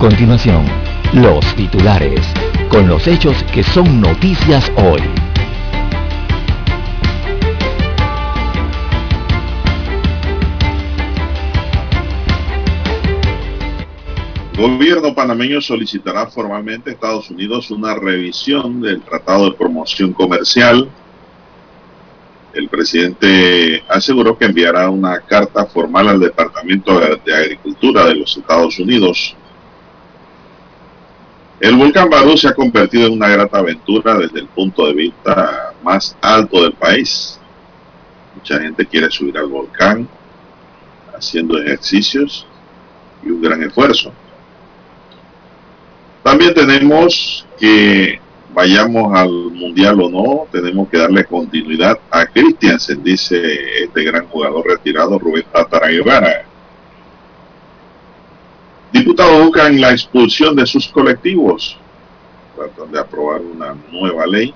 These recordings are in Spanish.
Continuación, los titulares, con los hechos que son noticias hoy. gobierno panameño solicitará formalmente a Estados Unidos una revisión del Tratado de Promoción Comercial. El presidente aseguró que enviará una carta formal al Departamento de Agricultura de los Estados Unidos. El volcán Barú se ha convertido en una grata aventura desde el punto de vista más alto del país. Mucha gente quiere subir al volcán haciendo ejercicios y un gran esfuerzo. También tenemos que vayamos al mundial o no, tenemos que darle continuidad a Christiansen, dice este gran jugador retirado Rubén Tatara. Diputados buscan la expulsión de sus colectivos. Tratan de aprobar una nueva ley.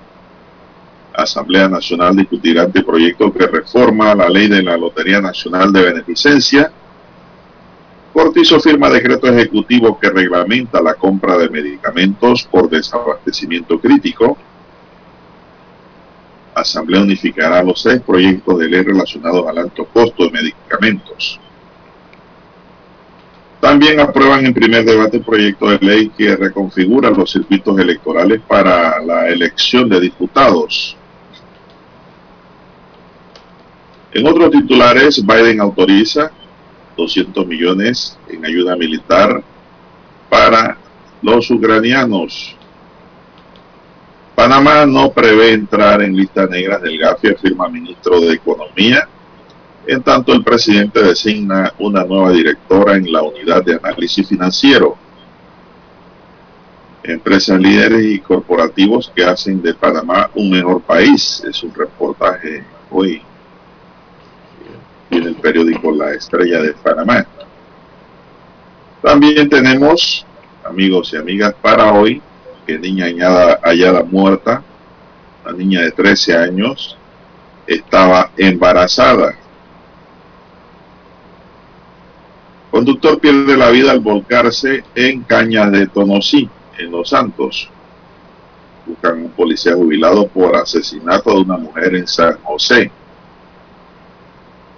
Asamblea Nacional discutirá anteproyecto que reforma la ley de la Lotería Nacional de Beneficencia Cortizo firma decreto ejecutivo que reglamenta la compra de medicamentos por desabastecimiento crítico. Asamblea unificará los seis proyectos de ley relacionados al alto costo de medicamentos. También aprueban en primer debate el proyecto de ley que reconfigura los circuitos electorales para la elección de diputados. En otros titulares, Biden autoriza 200 millones en ayuda militar para los ucranianos. Panamá no prevé entrar en listas negras del GAFI, afirma ministro de Economía. En tanto, el presidente designa una nueva directora en la unidad de análisis financiero. Empresas líderes y corporativos que hacen de Panamá un mejor país. Es un reportaje hoy en el periódico La Estrella de Panamá. También tenemos, amigos y amigas, para hoy, que niña hallada, muerta, la niña de 13 años, estaba embarazada. Conductor pierde la vida al volcarse en Cañas de Tonosí, en Los Santos. Buscan un policía jubilado por asesinato de una mujer en San José.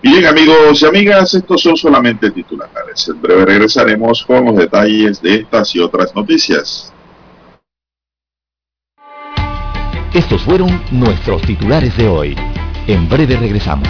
Bien, amigos y amigas, estos son solamente titulares. En breve regresaremos con los detalles de estas y otras noticias. Estos fueron nuestros titulares de hoy. En breve regresamos.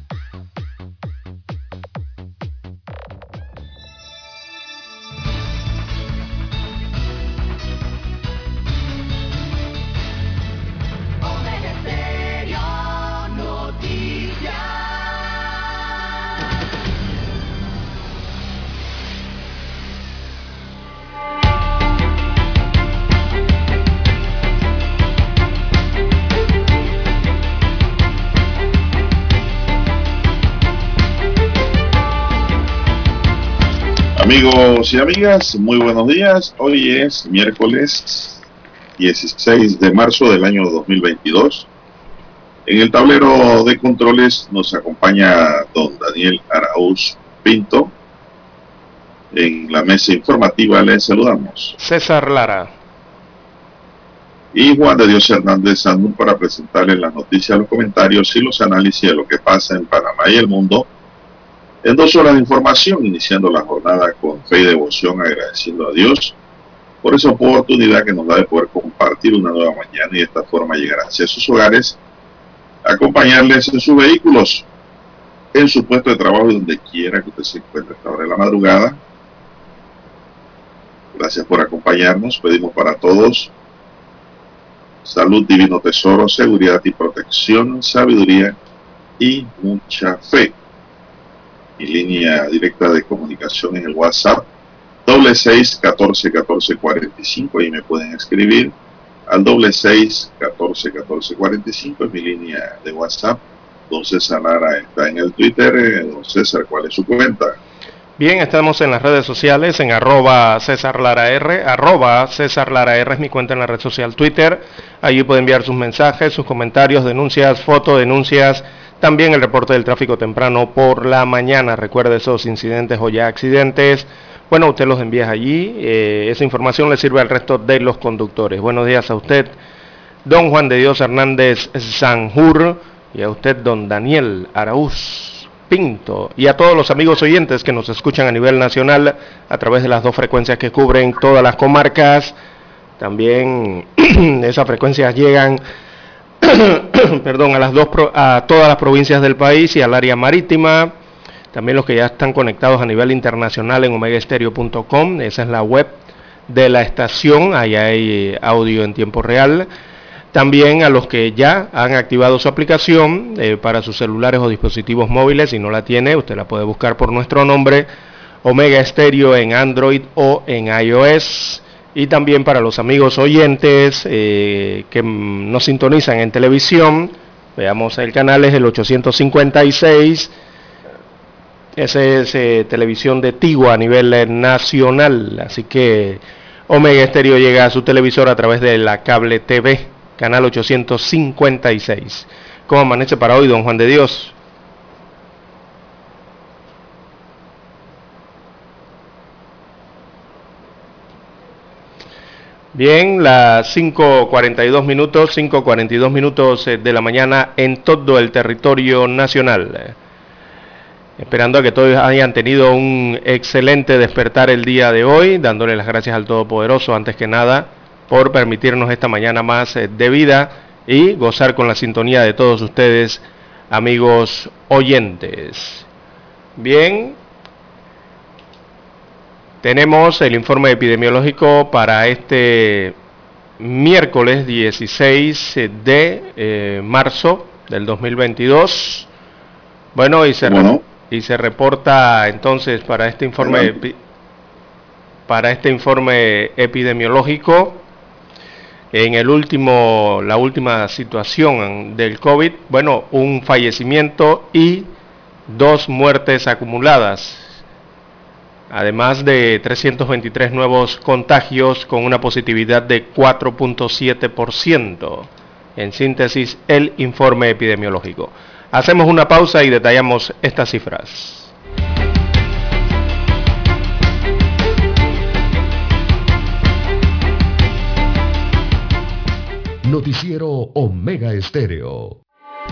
Amigos y amigas, muy buenos días. Hoy es miércoles 16 de marzo del año 2022. En el tablero de controles nos acompaña don Daniel Arauz Pinto. En la mesa informativa les saludamos. César Lara. y Juan de Dios Hernández Sandún para presentarles las noticias, los comentarios y los análisis de lo que pasa en Panamá y el mundo en dos horas de información, iniciando la jornada con fe y devoción, agradeciendo a Dios por esa oportunidad que nos da de poder compartir una nueva mañana y de esta forma llegar hacia sus hogares, acompañarles en sus vehículos, en su puesto de trabajo y donde quiera que usted se encuentre a esta hora de la madrugada. Gracias por acompañarnos. Pedimos para todos salud, divino tesoro, seguridad y protección, sabiduría y mucha fe. Mi línea directa de comunicación en el WhatsApp, doble seis catorce catorce cuarenta y cinco, ahí me pueden escribir al doble seis catorce catorce cuarenta y cinco, es mi línea de WhatsApp. Don César Lara está en el Twitter. Eh, don César, ¿cuál es su cuenta? Bien, estamos en las redes sociales, en arroba César Lara R, arroba César Lara R es mi cuenta en la red social Twitter. Allí puede enviar sus mensajes, sus comentarios, denuncias, fotos, denuncias, también el reporte del tráfico temprano por la mañana. Recuerde esos incidentes o ya accidentes. Bueno, usted los envía allí. Eh, esa información le sirve al resto de los conductores. Buenos días a usted, don Juan de Dios Hernández Sanjur, y a usted, don Daniel Araúz Pinto, y a todos los amigos oyentes que nos escuchan a nivel nacional a través de las dos frecuencias que cubren todas las comarcas. También esas frecuencias llegan perdón, a, las dos, a todas las provincias del país y al área marítima. También los que ya están conectados a nivel internacional en omegaestereo.com, esa es la web de la estación, ahí hay audio en tiempo real. También a los que ya han activado su aplicación eh, para sus celulares o dispositivos móviles, si no la tiene, usted la puede buscar por nuestro nombre, Omega Stereo en Android o en iOS y también para los amigos oyentes eh, que nos sintonizan en televisión. Veamos el canal es el 856. Ese es eh, televisión de Tigo a nivel eh, nacional. Así que Omega Estéreo llega a su televisor a través de la cable TV, canal 856. ¿Cómo amanece para hoy, don Juan de Dios? Bien, las 5.42 minutos, 5.42 minutos eh, de la mañana en todo el territorio nacional. Esperando a que todos hayan tenido un excelente despertar el día de hoy, dándole las gracias al Todopoderoso antes que nada por permitirnos esta mañana más eh, de vida y gozar con la sintonía de todos ustedes, amigos oyentes. Bien, tenemos el informe epidemiológico para este miércoles 16 de eh, marzo del 2022. Bueno, y se, y se reporta entonces para este informe para este informe epidemiológico en el último la última situación del COVID, bueno, un fallecimiento y dos muertes acumuladas además de 323 nuevos contagios con una positividad de 4.7%. En síntesis, el informe epidemiológico. Hacemos una pausa y detallamos estas cifras. Noticiero Omega Estéreo.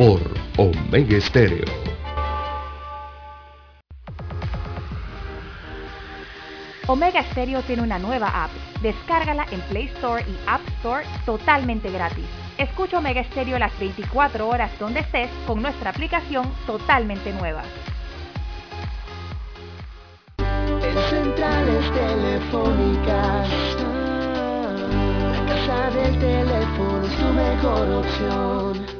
por Omega Stereo. Omega Stereo tiene una nueva app. Descárgala en Play Store y App Store totalmente gratis. Escucha Omega Stereo las 24 horas donde estés con nuestra aplicación totalmente nueva. En centrales telefónicas, la casa del teléfono es tu mejor opción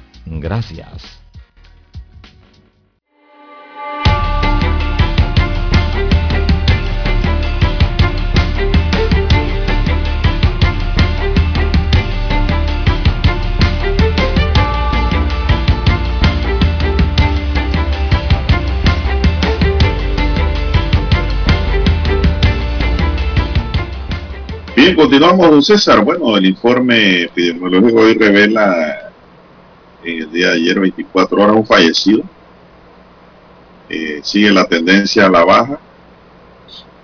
Gracias. Bien, continuamos, don César. Bueno, el informe epidemiológico hoy revela en el día de ayer 24 horas un fallecido. Eh, sigue la tendencia a la baja,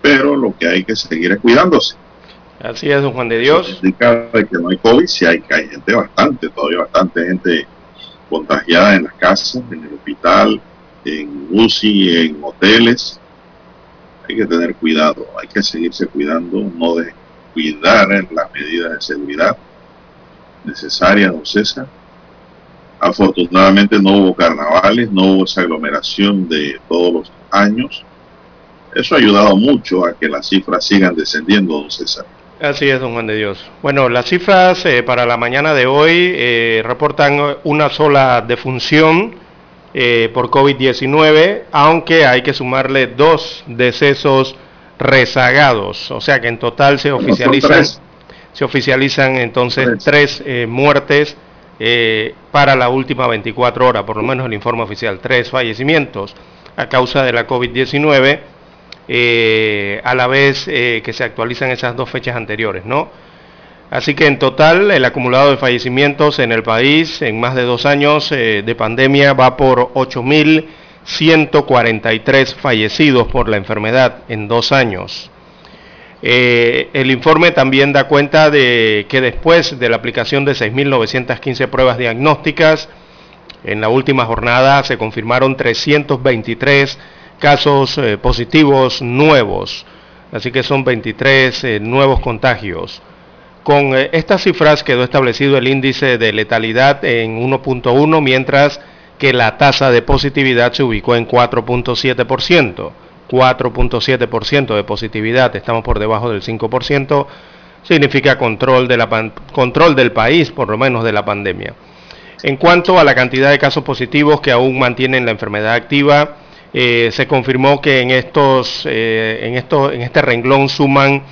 pero lo que hay que seguir es cuidándose. Así es, don Juan de Dios. Indica que no hay COVID, si hay, hay gente bastante, todavía bastante gente contagiada en las casas, en el hospital, en UCI, en hoteles. Hay que tener cuidado, hay que seguirse cuidando, no de cuidar las medidas de seguridad necesarias, don César. Afortunadamente no hubo carnavales, no hubo esa aglomeración de todos los años. Eso ha ayudado mucho a que las cifras sigan descendiendo, don César. Así es, don Juan de Dios. Bueno, las cifras eh, para la mañana de hoy eh, reportan una sola defunción eh, por COVID-19, aunque hay que sumarle dos decesos rezagados, o sea que en total se oficializan, se oficializan entonces tres, eh, muertes eh, para la última 24 horas, por lo menos el informe oficial, tres fallecimientos a causa de la COVID-19, eh, a la vez que se actualizan esas dos fechas anteriores, ¿no? Así que en total el acumulado de fallecimientos en el país en más de dos años de pandemia va por 8.000 143 fallecidos por la enfermedad en dos años. Eh, el informe también da cuenta de que después de la aplicación de 6.915 pruebas diagnósticas, en la última jornada se confirmaron 323 casos eh, positivos nuevos, así que son 23 eh, nuevos contagios. Con estas cifras quedó establecido el índice de letalidad en 1.1, mientras que la tasa de positividad se ubicó en 4.7%. 4.7% de positividad, estamos por debajo del 5%, significa control, de la, control del país, por lo menos de la pandemia. En cuanto a la cantidad de casos positivos que aún mantienen la enfermedad activa, eh, se confirmó que en, estos, eh, en, en este renglón suman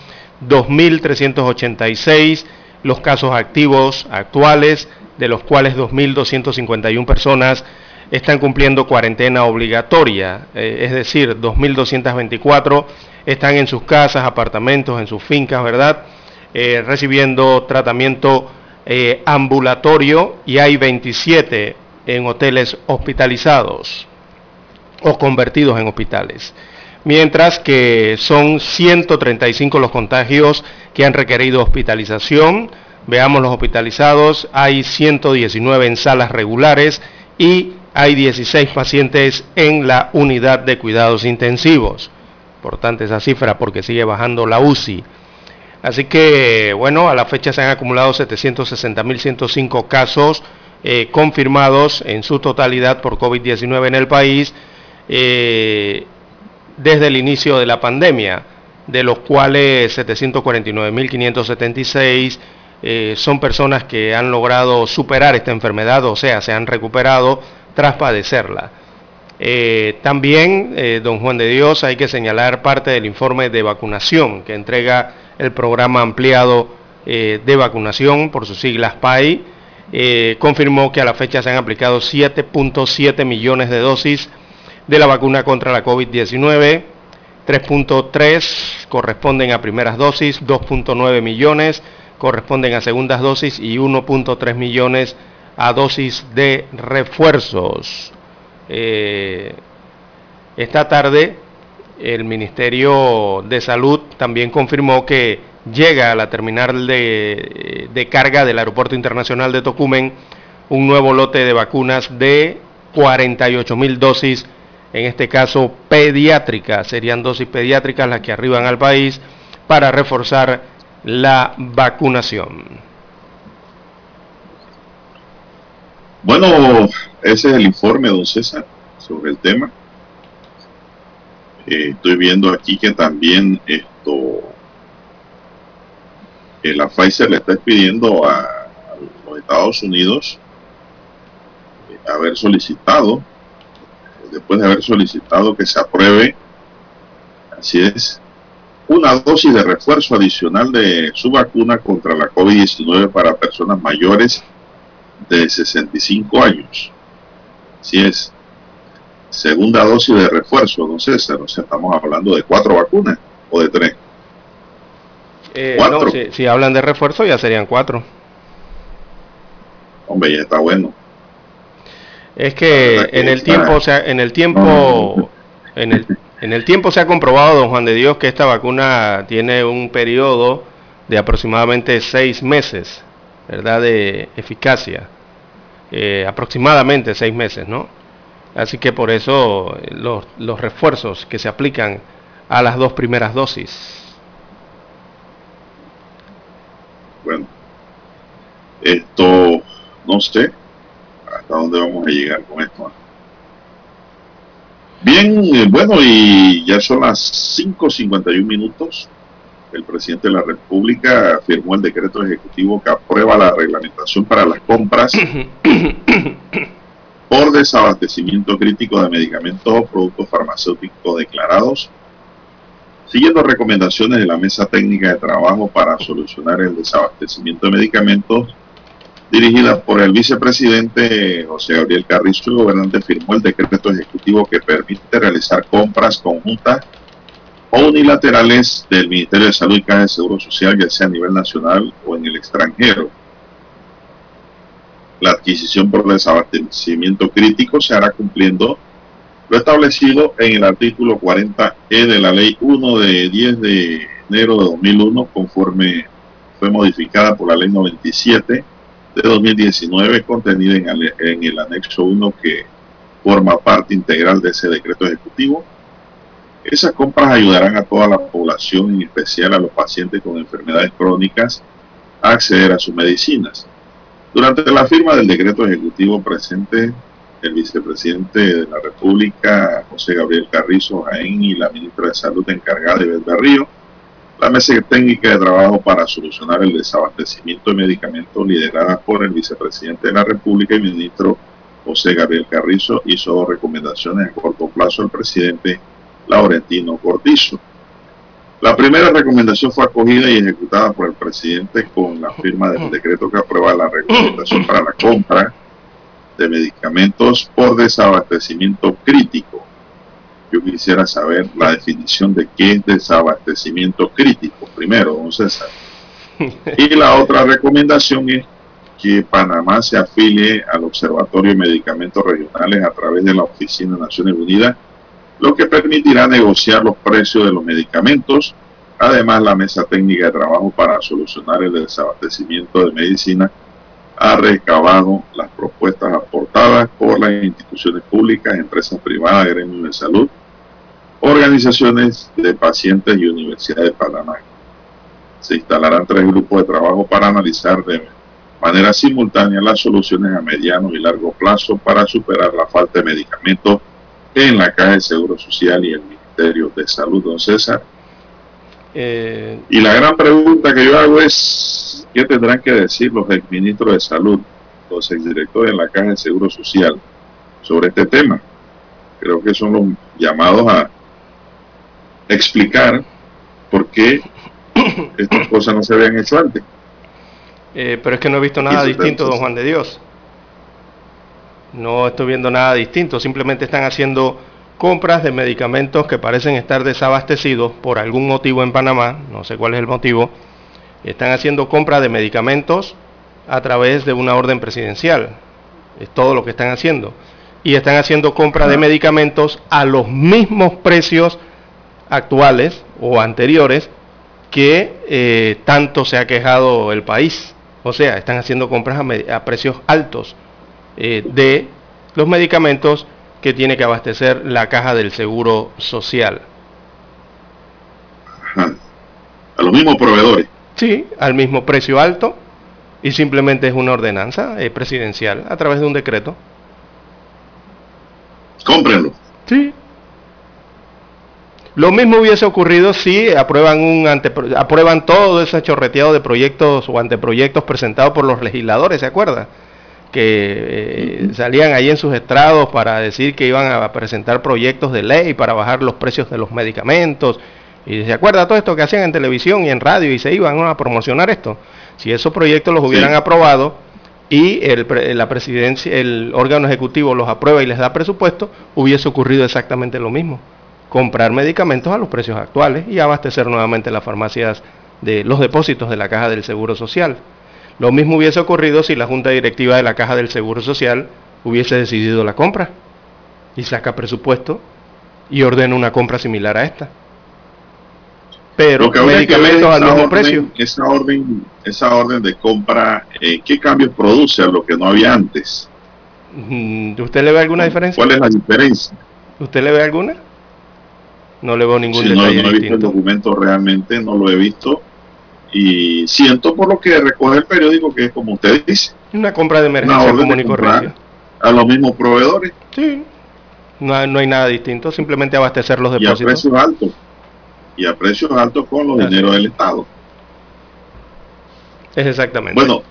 2.386 los casos activos actuales, de los cuales 2.251 personas están cumpliendo cuarentena obligatoria, eh, es decir, 2.224 están en sus casas, apartamentos, en sus fincas, ¿verdad? Eh, recibiendo tratamiento eh, ambulatorio y hay 27 en hoteles hospitalizados o convertidos en hospitales. Mientras que son 135 los contagios que han requerido hospitalización, Veamos los hospitalizados, hay 119 en salas regulares y hay 16 pacientes en la unidad de cuidados intensivos. Importante esa cifra porque sigue bajando la UCI. Así que, bueno, a la fecha se han acumulado 760.105 casos eh, confirmados en su totalidad por COVID-19 en el país eh, desde el inicio de la pandemia, de los cuales 749.576 eh, son personas que han logrado superar esta enfermedad, o sea, se han recuperado tras padecerla. Eh, también, eh, don Juan de Dios, hay que señalar parte del informe de vacunación que entrega el programa ampliado de vacunación, por sus siglas PAI. confirmó que a la fecha se han aplicado 7.7 millones de dosis de la vacuna contra la COVID-19. 3.3 corresponden a primeras dosis, 2.9 millones corresponden a segundas dosis y 1.3 millones a dosis de refuerzos. Eh, esta tarde el Ministerio de Salud también confirmó que llega a la terminal de, de, carga del Aeropuerto Internacional de Tocumen un nuevo lote de vacunas de 48 mil dosis, en este caso pediátricas, serían dosis pediátricas las que arriban al país para reforzar la vacunación. Bueno, ese es el informe, don César, sobre el tema. Eh, estoy viendo aquí que también esto, la Pfizer le está pidiendo a, a los Estados Unidos eh, haber solicitado, después de haber solicitado que se apruebe, así es, una dosis de refuerzo adicional de su vacuna contra la COVID-19 para personas mayores de 65 años. Así es. Segunda dosis de refuerzo, don César. O sea, estamos hablando de cuatro vacunas o de tres. Eh, ¿Cuatro? No, si, si, hablan de refuerzo ya serían cuatro. Hombre, ya está bueno. Es que en el tiempo, o sea, en el tiempo, en el, en el tiempo se ha comprobado, don Juan de Dios, que esta vacuna tiene un periodo de aproximadamente seis meses, ¿verdad?, de eficacia. Eh, aproximadamente seis meses, ¿no? Así que por eso los, los refuerzos que se aplican a las dos primeras dosis. Bueno, esto no sé hasta dónde vamos a llegar con esto. Bien, eh, bueno, y ya son las 5.51 minutos. El presidente de la República firmó el decreto ejecutivo que aprueba la reglamentación para las compras por desabastecimiento crítico de medicamentos o productos farmacéuticos declarados, siguiendo recomendaciones de la Mesa Técnica de Trabajo para solucionar el desabastecimiento de medicamentos dirigida por el vicepresidente José Gabriel Carrizo, el gobernante firmó el decreto ejecutivo que permite realizar compras conjuntas unilaterales del Ministerio de Salud y Caja de Seguro Social, ya sea a nivel nacional o en el extranjero. La adquisición por desabastecimiento crítico se hará cumpliendo lo establecido en el artículo 40E de la Ley 1 de 10 de enero de 2001, conforme fue modificada por la Ley 97 de 2019 contenida en el, anexo 1 que forma parte integral de ese decreto ejecutivo. Esas compras ayudarán a toda la población, en especial a los pacientes con enfermedades crónicas, a acceder a sus medicinas. Durante la firma del decreto ejecutivo presente, el vicepresidente de la República, José Gabriel Carrizo Jaén, y la ministra de Salud encargada de Río, la mesa técnica de trabajo para solucionar el desabastecimiento de medicamentos liderada por el vicepresidente de la República y ministro José Gabriel Carrizo hizo recomendaciones a corto plazo al presidente Laurentino Cortizo. La primera recomendación fue acogida y ejecutada por el presidente con la firma del decreto que aprueba la recomendación para la compra de medicamentos por desabastecimiento crítico yo quisiera saber la definición de qué es desabastecimiento crítico, primero, don César. Y la otra recomendación es que Panamá se afilie al Observatorio de Medicamentos Regionales a través de la Oficina de Naciones Unidas, lo que permitirá negociar los precios de los medicamentos. Además, la Mesa Técnica de Trabajo para solucionar el desabastecimiento de medicina ha recabado las propuestas aportadas por las instituciones públicas, empresas privadas, gremios de salud, organizaciones de pacientes y Universidad de Panamá. Se instalarán tres grupos de trabajo para analizar de manera simultánea las soluciones a mediano y largo plazo para superar la falta de medicamentos en la Caja de Seguro Social y el Ministerio de Salud, don César. Eh... Y la gran pregunta que yo hago es, ¿qué tendrán que decir los exministros de Salud, los exdirectores de la Caja de Seguro Social sobre este tema? Creo que son los llamados a explicar por qué estas cosas no se habían hecho antes. Eh, pero es que no he visto nada distinto, don Juan de Dios. No estoy viendo nada distinto, simplemente están haciendo compras de medicamentos que parecen estar desabastecidos por algún motivo en Panamá, no sé cuál es el motivo, Están haciendo compra de medicamentos a través de una orden presidencial. Es todo lo que están haciendo. Y están haciendo compra de medicamentos a los mismos precios actuales o anteriores que eh, tanto se ha quejado el país. O sea, están haciendo compras a, precios altos eh, de los medicamentos que tiene que abastecer la caja del Seguro Social. A los mismos proveedores. Sí, al mismo precio alto y simplemente es una ordenanza eh, presidencial a través de un decreto. Cómprenlo. Sí. Lo mismo hubiese ocurrido si aprueban, un aprueban todo ese chorreteado de proyectos o anteproyectos presentados por los legisladores, ¿se acuerda? Que eh, salían ahí en sus estrados para decir que iban a presentar proyectos de ley para bajar los precios de los medicamentos y se acuerda todo esto que hacían en televisión y en radio y se iban a promocionar esto. Si esos proyectos los hubieran aprobado y el, la presidencia, el órgano ejecutivo los aprueba y les da presupuesto, hubiese ocurrido exactamente lo mismo. Comprar medicamentos a los precios actuales y abastecer nuevamente las farmacias de los depósitos de la Caja del Seguro Social. Lo mismo hubiese ocurrido si la Junta Directiva de la Caja del Seguro Social hubiese decidido la compra y saca presupuesto y ordena una compra similar a esta pero medicamentos al mismo precio. Esa orden, esa orden de compra, eh, ¿qué cambios produce a lo que no había antes? Mm, ¿Usted le ve alguna diferencia? ¿Cuál es la diferencia? ¿Usted le ve alguna? No le veo ningún sí, detalle. No, no he visto el documento realmente, no lo he visto. Y siento por lo que recoge el periódico que es como usted dice. Una compra de emergencia común y. A los mismos proveedores. Sí. No, no hay nada distinto, simplemente abastecer los depósitos. Y a precios altos y a precios altos con los dineros del Estado. Es exactamente. Bueno,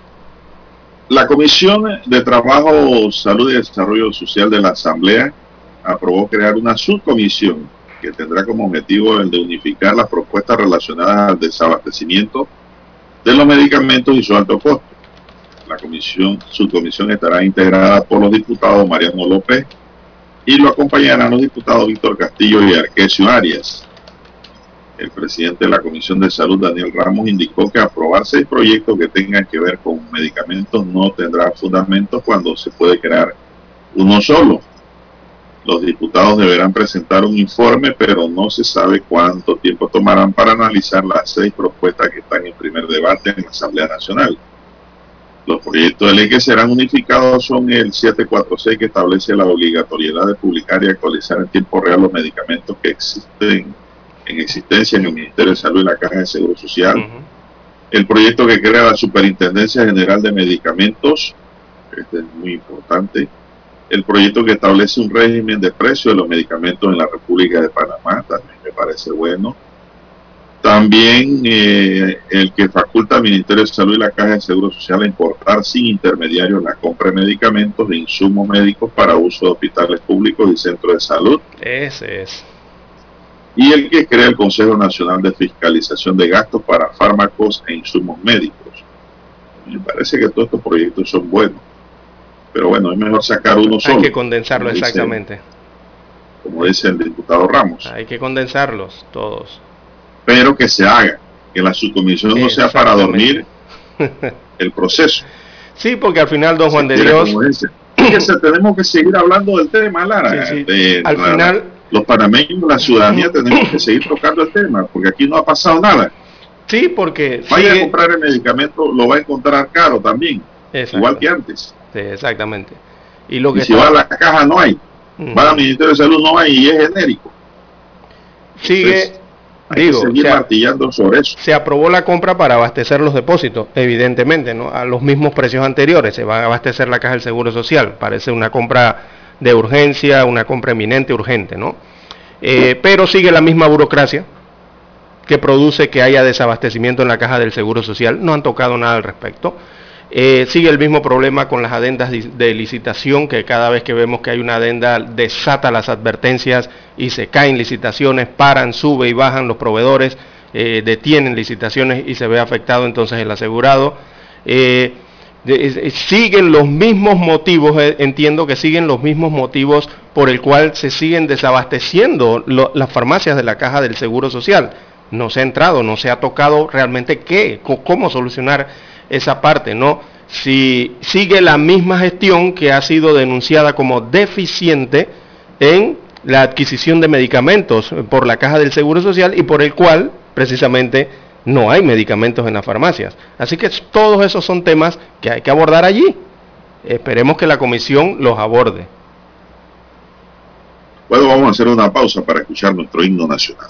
la Comisión de Trabajo, Salud y Desarrollo Social de la Asamblea aprobó crear una subcomisión que tendrá como objetivo el de unificar las propuestas relacionadas al desabastecimiento de los medicamentos y su alto costo. La comisión, subcomisión estará integrada por los diputados Mariano López y lo acompañarán los diputados Víctor Castillo y Arquesio Arias. El presidente de la Comisión de Salud, Daniel Ramos, indicó que aprobar seis proyectos que tengan que ver con medicamentos no tendrá fundamento cuando se puede crear uno solo. Los diputados deberán presentar un informe, pero no se sabe cuánto tiempo tomarán para analizar las seis propuestas que están en primer debate en la Asamblea Nacional. Los proyectos de ley que serán unificados son el 746 que establece la obligatoriedad de publicar y actualizar en tiempo real los medicamentos que existen en existencia en el Ministerio de Salud y la Caja de Seguro Social. El proyecto que crea la Superintendencia General de Medicamentos, este es muy importante. El proyecto que establece un régimen de precio de los medicamentos en la República de Panamá, también me parece bueno. También eh, el que faculta al Ministerio de Salud y la Caja de Seguro Social a importar sin intermediarios la compra de medicamentos de insumos médicos para uso de hospitales públicos y centros de salud. Ese es y el que crea el Consejo Nacional de Fiscalización de Gastos para Fármacos e Insumos Médicos. Me parece que todos estos proyectos son buenos, pero bueno, es mejor sacar uno solo. Hay que condensarlo exactamente. como dice el diputado Ramos. Hay que condensarlos todos. Pero que se haga, que la subcomisión no sea para dormir el proceso. Sí, porque al final, don Juan de Dios... tenemos que seguir hablando del tema, Lara. al final los panameños, la ciudadanía, tenemos que seguir tocando el tema, porque aquí no ha pasado nada. Sí, porque... Vaya a comprar el medicamento, lo va a encontrar caro también, igual que antes. Exactamente. Y, lo que si va a la caja no hay, va al Ministerio de Salud no hay y es genérico. Sigue... digo, se, martillando sobre eso. Se aprobó la compra para abastecer los depósitos, evidentemente, ¿no? A los mismos precios anteriores. Se va a abastecer la caja del Seguro Social. Parece una compra de urgencia, una compra eminente urgente, ¿no? Eh, pero sigue la misma burocracia que produce que haya desabastecimiento en la caja del Seguro Social. No han tocado nada al respecto. Eh, sigue el mismo problema con las adendas de licitación, que cada vez que vemos que hay una adenda desata las advertencias y se caen licitaciones, paran, sube y bajan los proveedores, eh, detienen licitaciones y se ve afectado entonces el asegurado siguen los mismos motivos, eh, entiendo que siguen los mismos motivos por el cual se siguen desabasteciendo las farmacias de la caja del Seguro Social. no se ha entrado, no se ha tocado realmente qué, cómo solucionar esa parte, ¿no? Si sigue la misma gestión que ha sido denunciada como deficiente en la adquisición de medicamentos por la Caja del Seguro Social y por el cual precisamente no hay medicamentos en las farmacias. Así que todos esos son temas que hay que abordar allí. Esperemos que la comisión los aborde. Bueno, vamos a hacer una pausa para escuchar nuestro himno nacional.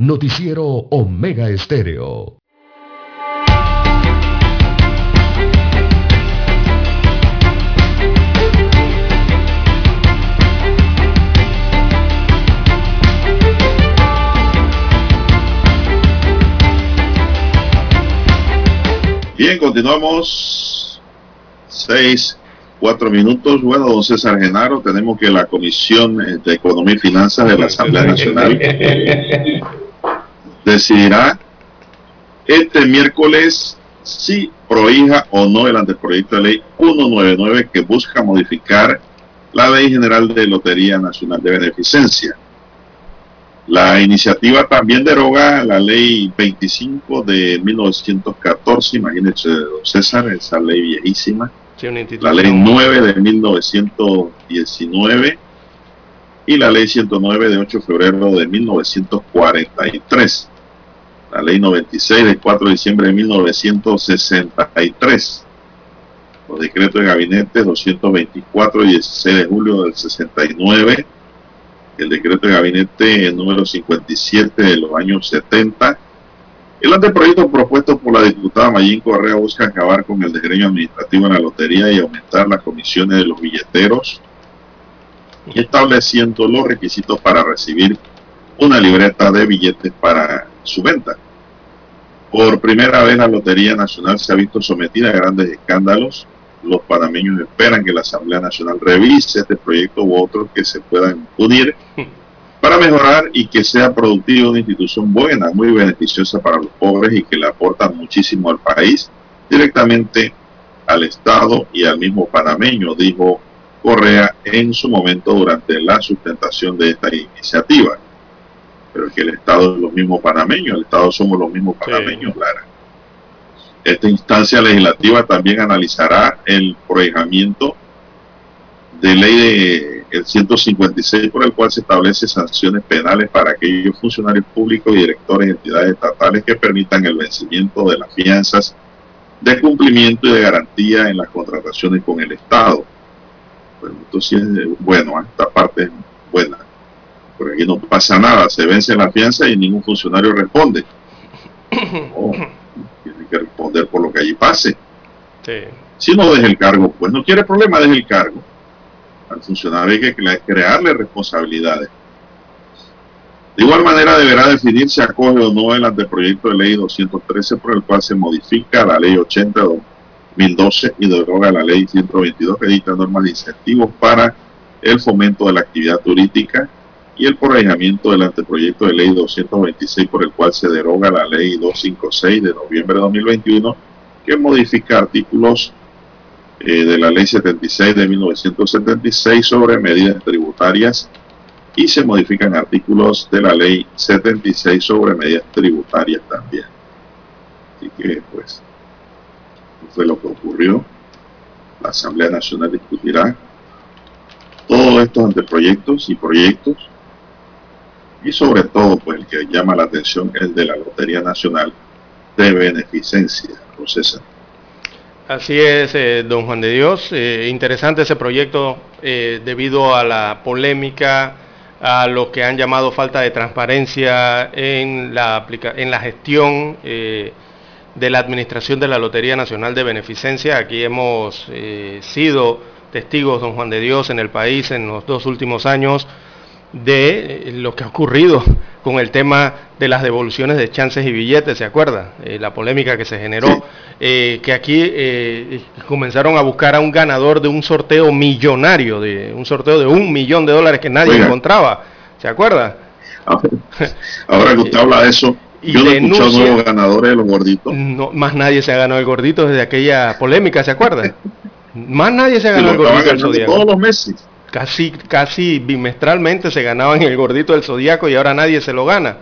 Noticiero Omega Estéreo. Bien, continuamos. Seis, cuatro minutos. Bueno, don César Genaro, tenemos que la Comisión de Economía y Finanzas de la Asamblea Nacional decidirá este miércoles si prohija o no el anteproyecto de ley 199 que busca modificar la Ley General de Lotería Nacional de Beneficencia. La iniciativa también deroga la ley 25 de 1914, imagínense, César, esa ley viejísima. la ley 9 de 1919 y la ley 109 de 8 de febrero de 1943. La ley 96 de 4 de diciembre de 1963. Los decretos de gabinete 224 y 16 de julio del 69 el decreto de gabinete número 57 de los años 70. El anteproyecto propuesto por la diputada Mayín Correa busca acabar con el desgreño administrativo en la lotería y aumentar las comisiones de los billeteros estableciendo los requisitos para recibir una libreta de billetes para su venta. Por primera vez la Lotería Nacional se ha visto sometida a grandes escándalos los panameños esperan que la Asamblea Nacional revise este proyecto u otros que se puedan unir para mejorar y que sea productiva una institución buena, muy beneficiosa para los pobres y que le aporta muchísimo al país, directamente al Estado y al mismo panameño, dijo Correa en su momento durante la sustentación de esta iniciativa. Pero que el Estado es lo mismo panameño, el Estado somos los mismos panameños, Lara. Esta instancia legislativa también analizará el proyectamiento de ley de el 156 por el cual se establece sanciones penales para aquellos funcionarios públicos y directores de entidades estatales que permitan el vencimiento de las fianzas de cumplimiento y de garantía en las contrataciones con el Estado. Bueno, esto sí es bueno, ¿eh? esta parte es buena. Por aquí no pasa nada, se vence la fianza y ningún funcionario responde. Oh que responder por lo que allí pase. Si no deja el cargo, pues no quiere problema, deje el cargo. Al funcionario hay que crearle responsabilidades. De igual manera deberá definir si acoge o no el anteproyecto de ley 213 por el cual se modifica la ley 80 de 2012 y deroga la ley 122 que dicta normas de incentivos para el fomento de la actividad turística y el proyectamiento del anteproyecto de ley 226 por el cual se deroga la ley 256 de noviembre de 2021 que modifica artículos eh, de la ley 76 de 1976 sobre medidas tributarias y se modifican artículos de la ley 76 sobre medidas tributarias también. Así que pues fue lo que ocurrió. La Asamblea Nacional discutirá todos estos anteproyectos y proyectos y sobre todo pues el que llama la atención el de la Lotería Nacional de Beneficencia, César. Así es, eh, don Juan de Dios. Eh, interesante ese proyecto eh, debido a la polémica, a lo que han llamado falta de transparencia en la, en la gestión de la Administración de la Lotería Nacional de Beneficencia. Aquí hemos sido testigos, don Juan de Dios, en el país en los dos últimos años de eh, lo que ha ocurrido con el tema de las devoluciones de chances y billetes, ¿se acuerda? Eh, la polémica que se generó, eh, que aquí comenzaron a buscar a un ganador de un sorteo millonario, de un sorteo de un millón de dólares que nadie encontraba, ¿se acuerda? Ahora que usted habla de eso, yo no he escuchado nuevos ganadores de los gorditos. No, más nadie se ha ganado el gordito desde aquella polémica, ¿se acuerda? más nadie se ha ganado el gordito Todos los meses. Casi, casi bimestralmente se ganaban el gordito del zodiaco y ahora nadie se lo gana.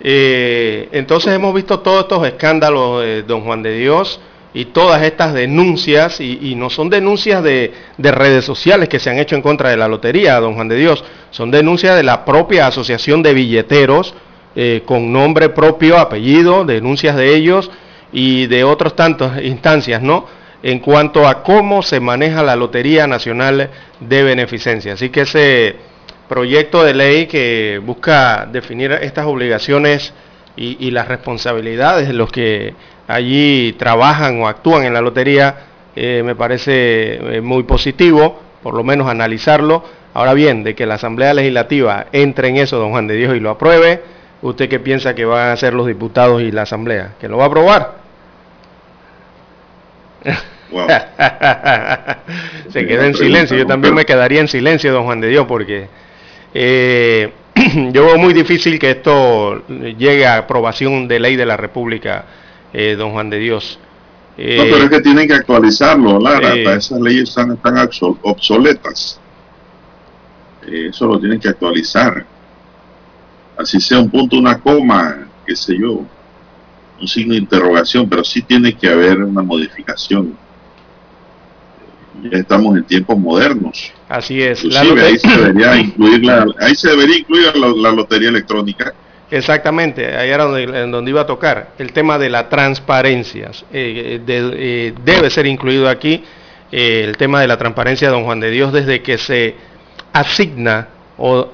Eh, entonces hemos visto todos estos escándalos, de don Juan de Dios, y todas estas denuncias, y, no son denuncias de, redes sociales que se han hecho en contra de la lotería, don Juan de Dios, son denuncias de la propia asociación de billeteros, eh, con nombre propio, apellido, denuncias de ellos y de otras tantas instancias, ¿no? En cuanto a cómo se maneja la Lotería Nacional de Beneficencia. Así que ese proyecto de ley que busca definir estas obligaciones y, las responsabilidades de los que allí trabajan o actúan en la lotería, eh, me parece eh, muy positivo, por lo menos analizarlo. Ahora bien, de que la Asamblea Legislativa entre en eso, don Juan de Dios, y lo apruebe, ¿usted qué piensa que van a hacer los diputados y la Asamblea? ¿Que lo va a aprobar? Se quedó en silencio. Yo también me quedaría en silencio, don Juan de Dios, porque eh, yo veo muy difícil que esto llegue a aprobación de ley de la República eh, don Juan de Dios. no, pero es que tienen que actualizarlo, Lara. esas leyes están, están obsoletas. eso lo tienen que actualizar. Así sea un punto, una coma, qué sé yo, un signo de interrogación, pero sí tiene que haber una modificación ya estamos en tiempos modernos. Así es. ahí se debería incluir la, ahí se debería incluir la, lotería electrónica. Exactamente, ahí era donde, donde, iba a tocar. El tema de la transparencia. Eh, eh, debe ser incluido aquí eh, el tema de la transparencia de don Juan de Dios desde que se asigna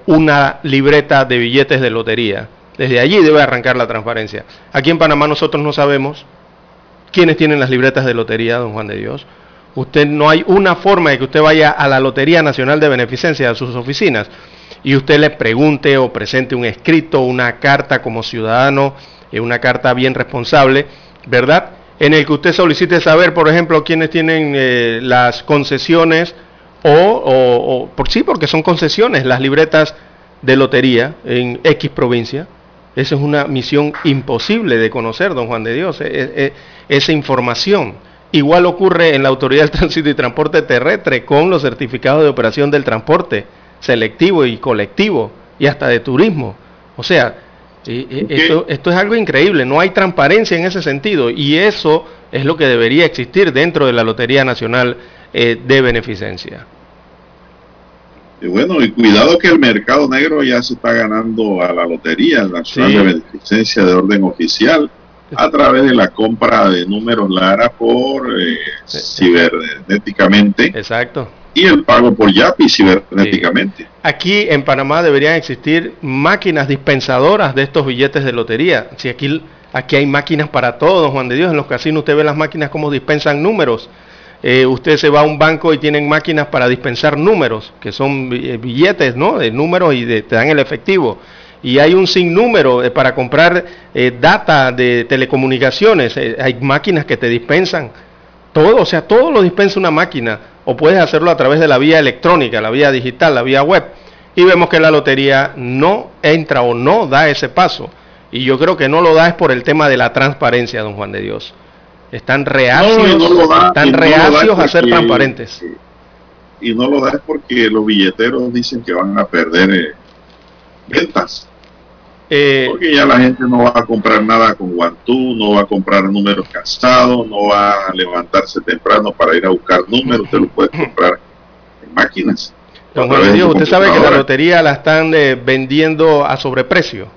una libreta de billetes de lotería. Desde allí debe arrancar la transparencia. Aquí en Panamá nosotros no sabemos quiénes tienen las libretas de lotería, don Juan de Dios. Usted no hay una forma de que usted vaya a la Lotería Nacional de Beneficencia, a sus oficinas, y usted le pregunte o presente un escrito, una carta como ciudadano, eh, una carta bien responsable, ¿verdad? En el que usted solicite saber, por ejemplo, quiénes tienen eh, las concesiones o, por sí, porque son concesiones, las libretas de lotería en X provincia. Esa es una misión imposible de conocer, don Juan de Dios, e, e, esa información. Igual ocurre en la Autoridad del Tránsito y Transporte Terrestre con los certificados de operación del transporte selectivo y colectivo y hasta de turismo. O sea, esto, es algo increíble, no hay transparencia en ese sentido y eso es lo que debería existir dentro de la Lotería Nacional eh, de Beneficencia. Y bueno, y cuidado que el mercado negro ya se está ganando a la Lotería Nacional de Beneficencia de orden oficial a través de la compra de números Lara por eh, cibernéticamente. Exacto. Y el pago por YAPI cibernéticamente. Aquí en Panamá deberían existir máquinas dispensadoras de estos billetes de lotería. Si aquí, aquí hay máquinas para todos, Juan de Dios, en los casinos usted ve las máquinas como dispensan números. Eh, usted se va a un banco y tienen máquinas para dispensar números, que son eh, billetes, ¿no? De números y te dan el efectivo y hay un sinnúmero eh, para comprar eh, data de telecomunicaciones. Eh, hay máquinas que te dispensan todo, o sea, todo lo dispensa una máquina o puedes hacerlo a través de la vía electrónica, la vía digital, la vía web. Y vemos que la lotería no entra o no da ese paso. Y yo creo que no lo da es por el tema de la transparencia, don Juan de Dios. Están reacios, están reacios a ser transparentes. Y no lo da es porque los billeteros dicen que van a perder ventas. Eh, Porque ya la gente no va a comprar nada con guantú, no va a comprar números cansados, no va a levantarse temprano para ir a buscar números, usted lo puede comprar en máquinas. usted sabe que la lotería la están eh, vendiendo a sobreprecio,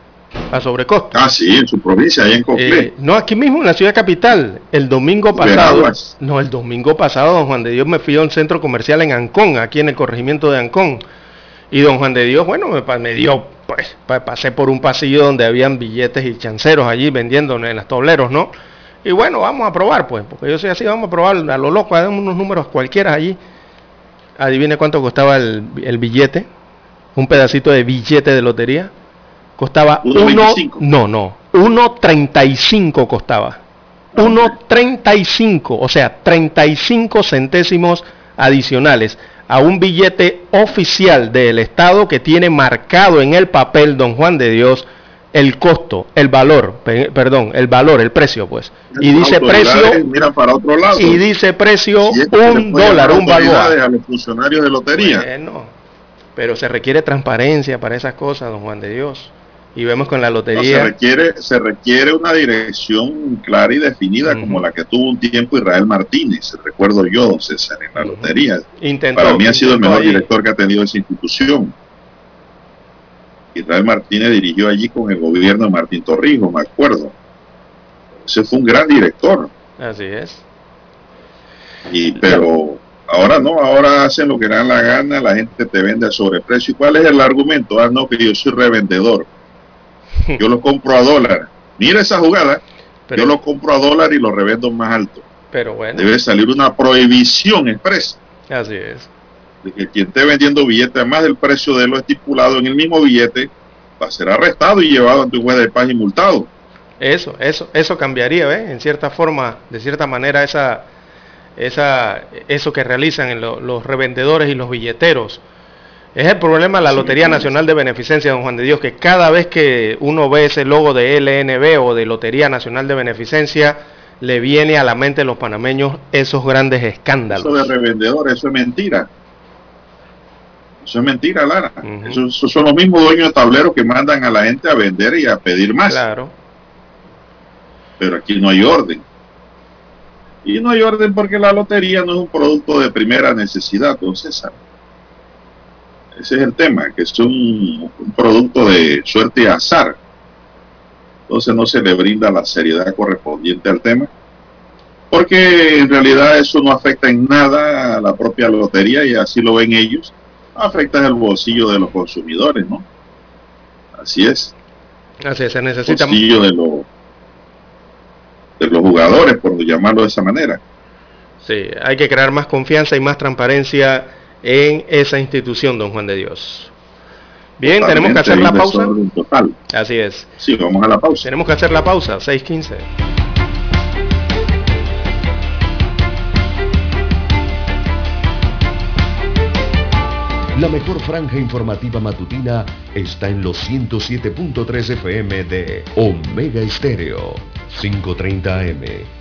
a sobrecosto. Ah, sí, en su provincia, ahí en Coclé. Eh, no, aquí mismo en la ciudad capital. El domingo pasado, no, el domingo pasado, don Juan de Dios me fui a un centro comercial en Ancón, aquí en el corregimiento de Ancón. Y don Juan de Dios, bueno, me dio pues pasé por un pasillo donde habían billetes y chanceros allí vendiendo en los tableros, ¿no? Y bueno, vamos a probar, pues, porque yo soy así, vamos a probar a lo loco, damos unos números cualquiera allí. Adivine cuánto costaba el, billete, un pedacito de billete de lotería. Costaba 1, no, no, 1.35 costaba. 1.35, o sea, 35 centésimos adicionales a un billete oficial del Estado que tiene marcado en el papel, don Juan de Dios, el costo, el valor, perdón, el valor, el precio, pues. Y dice precio, mira para otro lado. y dice precio un dólar, un valor. A los funcionarios de lotería. Bueno, pero se requiere transparencia para esas cosas, don Juan de Dios y vemos con la lotería. se, requiere, se requiere una dirección clara y definida como la que tuvo un tiempo Israel Martínez, recuerdo yo, César, en la lotería. Para mí ha sido el mejor director que ha tenido esa institución. Israel Martínez dirigió allí con el gobierno de Martín Torrijos, me acuerdo. Ese fue un gran director. Así es. Y, pero ahora no, ahora hacen lo que dan la gana, la gente te vende a sobreprecio. ¿Y cuál es el argumento? Ah, no, que yo soy revendedor. Yo lo compro a dólar. Mira esa jugada. yo lo compro a dólar y lo revendo más alto. Pero bueno. Debe salir una prohibición expresa. Así es. De que quien esté vendiendo billetes más del precio de lo estipulado en el mismo billete va a ser arrestado y llevado ante un juez de paz y multado. Eso, eso, eso cambiaría, ¿ves? En cierta forma, de cierta manera, esa, esa, eso que realizan los revendedores y los billeteros Es el problema de la Lotería Nacional de Beneficencia, don Juan de Dios, que cada vez que uno ve ese logo de LNB o de Lotería Nacional de Beneficencia, le viene a la mente de los panameños esos grandes escándalos. Eso de revendedores, eso es mentira. Eso es mentira, Lara. esos, son los mismos dueños de tableros que mandan a la gente a vender y a pedir más. Claro. Pero aquí no hay orden. Y no hay orden porque la lotería no es un producto de primera necesidad, don César. Ese es el tema, que es un, un producto de suerte y azar. Entonces no se le brinda la seriedad correspondiente al tema porque en realidad eso no afecta en nada a la propia lotería y así lo ven ellos afecta el bolsillo de los consumidores, ¿no? Así es. Así es, se necesita... El bolsillo de, los de los jugadores, por llamarlo de esa manera. Sí, hay que crear más confianza y más transparencia en esa institución, don Juan de Dios. Bien, tenemos que hacer la pausa. Total. Así es. Sí, vamos a la pausa. Tenemos que hacer la pausa, 6.15. La mejor franja informativa matutina está en los 107.3 FM de Omega Estéreo. 5.30 AM.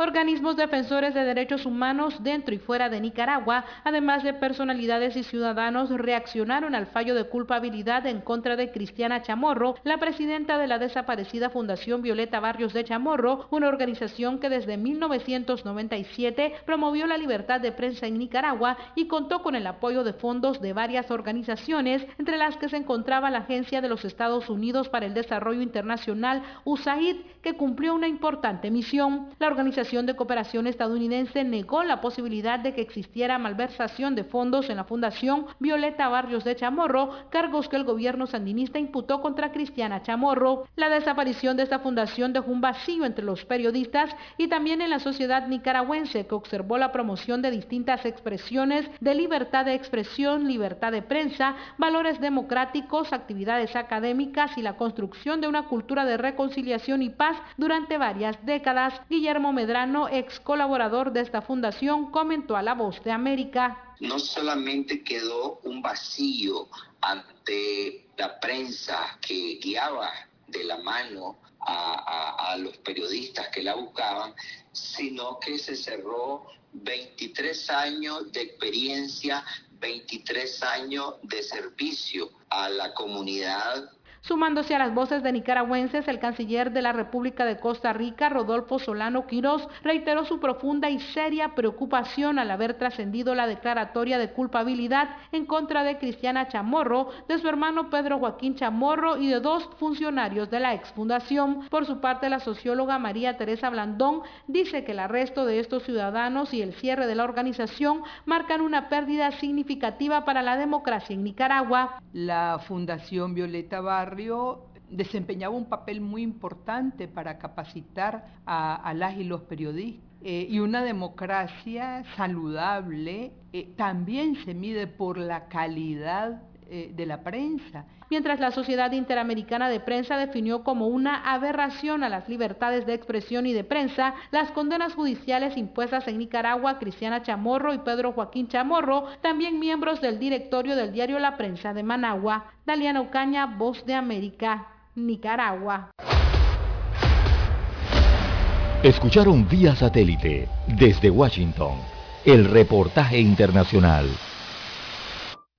Organismos defensores de derechos humanos dentro y fuera de Nicaragua, además de personalidades y ciudadanos, reaccionaron al fallo de culpabilidad en contra de Cristiana Chamorro, la presidenta de la desaparecida Fundación Violeta Barrios de Chamorro, una organización que desde 1997 promovió la libertad de prensa en Nicaragua y contó con el apoyo de fondos de varias organizaciones, entre las que se encontraba la Agencia de los Estados Unidos para el Desarrollo Internacional, USAID, que cumplió una importante misión. La organización de Cooperación Estadounidense negó la posibilidad de que existiera malversación de fondos en la Fundación Violeta Barrios de Chamorro, cargos que el gobierno sandinista imputó contra Cristiana Chamorro. La desaparición de esta fundación dejó un vacío entre los periodistas y también en la sociedad nicaragüense que observó la promoción de distintas expresiones de libertad de expresión, libertad de prensa, valores democráticos, actividades académicas y la construcción de una cultura de reconciliación y paz durante varias décadas. Guillermo Medrano ex colaborador de esta fundación, comentó a La Voz de América. No solamente quedó un vacío ante la prensa que guiaba de la mano a, a, los periodistas que la buscaban, sino que se cerró 23 años de experiencia, 23 años de servicio a la comunidad Sumándose a las voces de nicaragüenses, el canciller de la República de Costa Rica, Rodolfo Solano Quirós, reiteró su profunda y seria preocupación al haber trascendido la declaratoria de culpabilidad en contra de Cristiana Chamorro, de su hermano Pedro Joaquín Chamorro y de dos funcionarios de la exfundación. Por su parte, la socióloga María Teresa Blandón dice que el arresto de estos ciudadanos y el cierre de la organización marcan una pérdida significativa para la democracia en Nicaragua. La Fundación Violeta Desempeñaba un papel muy importante para capacitar a, las y los periodistas. Eh, y una democracia saludable eh, también se mide por la calidad eh, de la prensa mientras la Sociedad Interamericana de Prensa definió como una aberración a las libertades de expresión y de prensa las condenas judiciales impuestas en Nicaragua a Cristiana Chamorro y Pedro Joaquín Chamorro, también miembros del directorio del diario La Prensa de Managua. Daliana Ocaña, Voz de América, Nicaragua. Escucharon vía satélite desde Washington el reportaje internacional.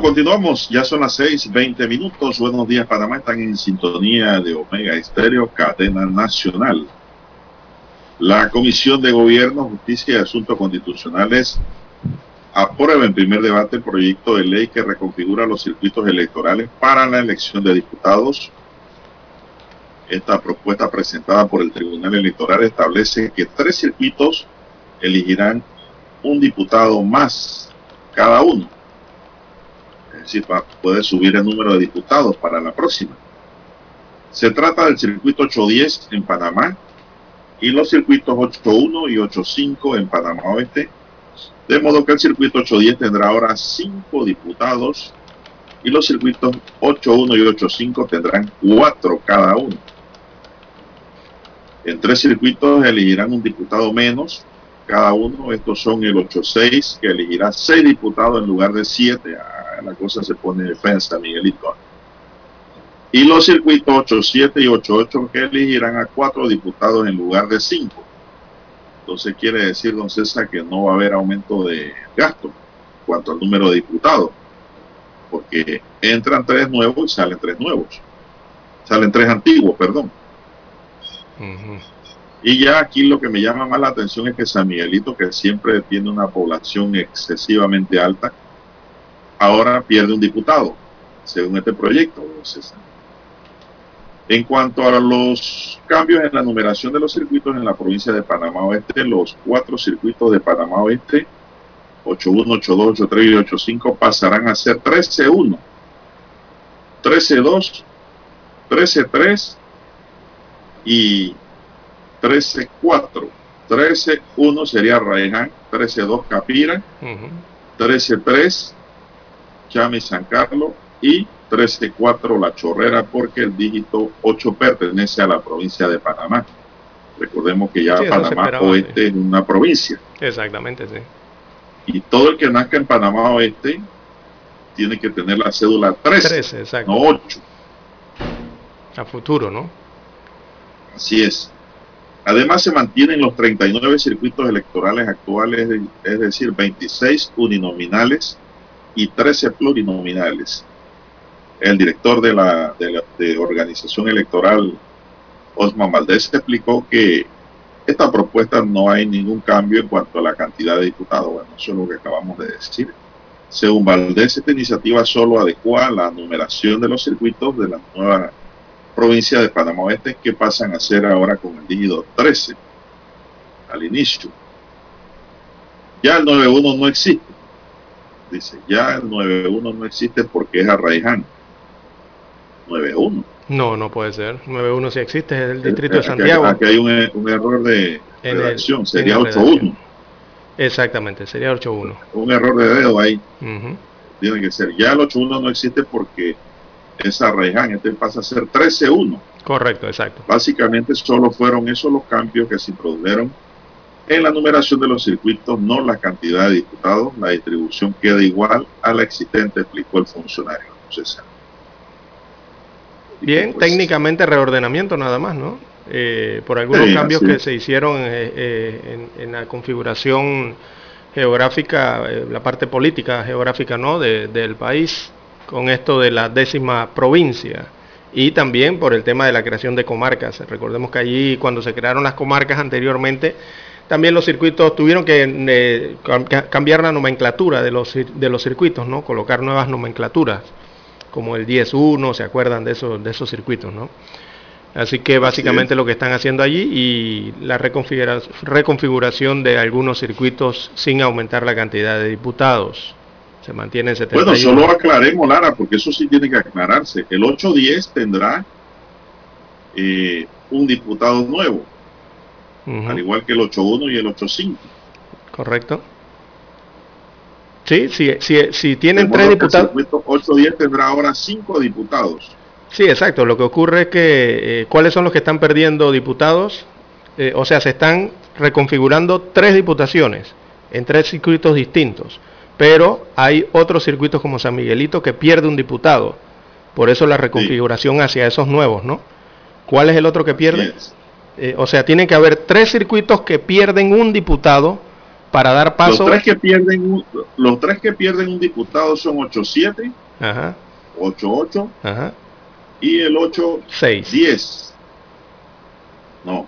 Continuamos. Ya son las seis, veinte minutos. Buenos días, Panamá. Están en sintonía de Omega Estéreo, cadena nacional. La Comisión de Gobierno, Justicia y Asuntos Constitucionales aprueba en primer debate el proyecto de ley que reconfigura los circuitos electorales para la elección de diputados. Esta propuesta presentada por el Tribunal Electoral establece que tres circuitos elegirán un diputado más cada uno decir, puede subir el número de diputados para la próxima. Se trata del circuito 810 en Panamá y los circuitos 81 y 85 en Panamá Oeste, de modo que el circuito 810 tendrá ahora 5 diputados y los circuitos 81 y 85 tendrán 4 cada uno. En tres circuitos elegirán un diputado menos cada uno. Estos son el 86 que elegirá 6 diputados en lugar de 7 la cosa se pone defensa, Miguelito. Y los circuitos 87 y 88 que elegirán a cuatro diputados en lugar de cinco. Entonces quiere decir, don César, que no va a haber aumento de gasto en cuanto al número de diputados. Porque entran tres nuevos y salen tres nuevos. Salen tres antiguos, perdón. Y ya aquí lo que me llama más la atención es que San Miguelito, que siempre tiene una población excesivamente alta, ahora pierde un diputado, según este proyecto. En cuanto a los cambios en la numeración de los circuitos en la provincia de Panamá Oeste, los cuatro circuitos de Panamá Oeste, 81, 82, 83 y 85, pasarán a ser 13-1, 13-2, 13-3 y 13-4. 13-1 sería Raiján, 13-2 Capira, 13-3 Chami San Carlos y 13-4 La Chorrera porque el dígito 8 pertenece a la provincia de Panamá. Recordemos que ya Panamá Oeste es una provincia. Exactamente, sí. Y todo el que nazca en Panamá Oeste tiene que tener la cédula 13, no 8. A futuro, ¿no? Así es. Además se mantienen los 39 circuitos electorales actuales, es decir, 26 uninominales y 13 plurinominales. El director de la, de organización electoral, Osman Valdés, explicó que esta propuesta no hay ningún cambio en cuanto a la cantidad de diputados. Bueno, eso es lo que acabamos de decir. Según Valdés, esta iniciativa solo adecua la numeración de los circuitos de la nueva provincia de Panamá Oeste que pasan a ser ahora con el dígito 13 al inicio. Ya el 91 no existe dice, ya el 91 no existe porque es Arraiján. 91. No, no puede ser. 91 sí existe, es el distrito de Santiago. Aquí, hay un, error de redacción, sería 81. Exactamente, sería 81. Un error de dedo ahí. Tiene que ser. Ya el 81 no existe porque es Arraiján, este pasa a ser 13-1. Correcto, exacto. Básicamente solo fueron esos los cambios que se produjeron en la numeración de los circuitos, no la cantidad de diputados, la distribución queda igual a la existente, explicó el funcionario. Bien, pues, técnicamente reordenamiento nada más, ¿no? Eh, por algunos cambios que se hicieron eh, eh, en, la configuración geográfica, la parte política geográfica, ¿no? del país, con esto de la décima provincia y también por el tema de la creación de comarcas. Recordemos que allí cuando se crearon las comarcas anteriormente, también los circuitos tuvieron que eh, cambiar la nomenclatura de los, de los circuitos, ¿no? Colocar nuevas nomenclaturas, como el 10-1, ¿se acuerdan de esos, de esos circuitos, ¿no? Así que básicamente lo que están haciendo allí y la reconfiguración de algunos circuitos sin aumentar la cantidad de diputados. Se mantiene en 71. Bueno, solo aclaremos, Lara, porque eso sí tiene que aclararse. El 810 tendrá eh, un diputado nuevo al igual que el 8.1 y el 8.5. Correcto. Sí, sí, sí, si tienen tres diputados. El 8.10 tendrá ahora cinco diputados. Sí, exacto. Lo que ocurre es que, eh, ¿cuáles son los que están perdiendo diputados? Eh, o sea, se están reconfigurando tres diputaciones en tres circuitos distintos. Pero hay otros circuitos como San Miguelito que pierde un diputado. Por eso la reconfiguración hacia esos nuevos, ¿no? ¿Cuál es el otro que pierde? Eh, o sea, tiene que haber tres circuitos que pierden un diputado para dar paso. Los tres que pierden un, los tres que pierden un diputado son 8-7, 8-8 y el 8-10. No.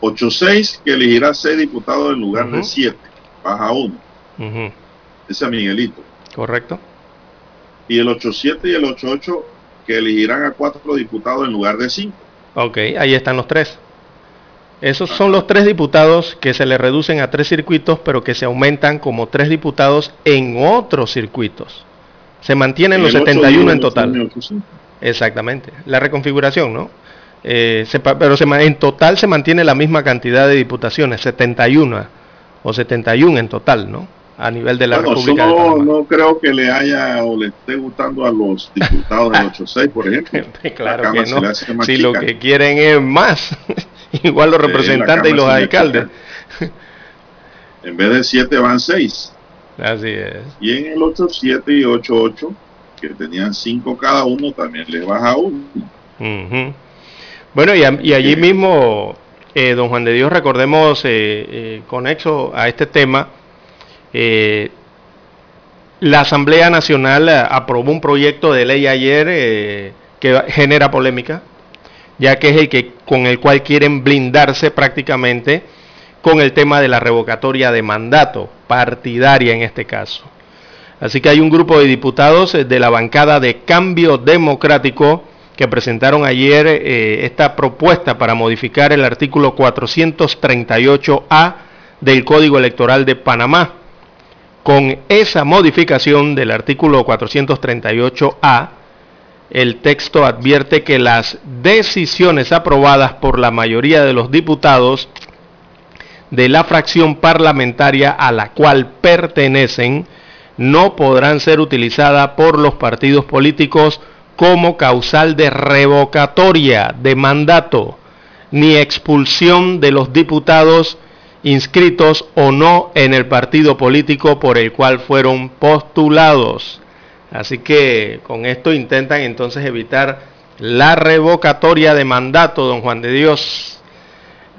8-6 que elegirá 6 diputados en lugar de 7. Baja uno. Ese es Miguelito. Correcto. Y el 8-7 y el 8-8 que elegirán a 4 diputados en lugar de 5. Ok, ahí están los tres. Esos son los tres diputados que se le reducen a tres circuitos, pero que se aumentan como tres diputados en otros circuitos. Se mantienen los 71 en total. Exactamente. La reconfiguración, ¿no? Eh, pero en total se mantiene la misma cantidad de diputaciones, 71 o 71 en total, ¿no? A nivel de la República no, no creo que le haya o le esté gustando a los diputados del 86, por ejemplo. claro que no. Si lo que quieren es más, igual los representantes y los alcaldes. En vez de 7 van 6. Así es. Y en el 87 y 88, que tenían 5 cada uno, también les baja uno. Bueno, y, allí mismo, eh, don Juan de Dios, recordemos, eh, eh, conexo a este tema, eh, la Asamblea Nacional eh, aprobó un proyecto de ley ayer eh, que genera polémica, ya que es el que con el cual quieren blindarse prácticamente con el tema de la revocatoria de mandato, partidaria en este caso. Así que hay un grupo de diputados de la bancada de Cambio Democrático que presentaron ayer esta propuesta para modificar el artículo 438A del Código Electoral de Panamá con esa modificación del artículo 438A, el texto advierte que las decisiones aprobadas por la mayoría de los diputados de la fracción parlamentaria a la cual pertenecen no podrán ser utilizadas por los partidos políticos como causal de revocatoria de mandato ni expulsión de los diputados inscritos o no en el partido político por el cual fueron postulados. Así que con esto intentan entonces evitar la revocatoria de mandato, don Juan de Dios,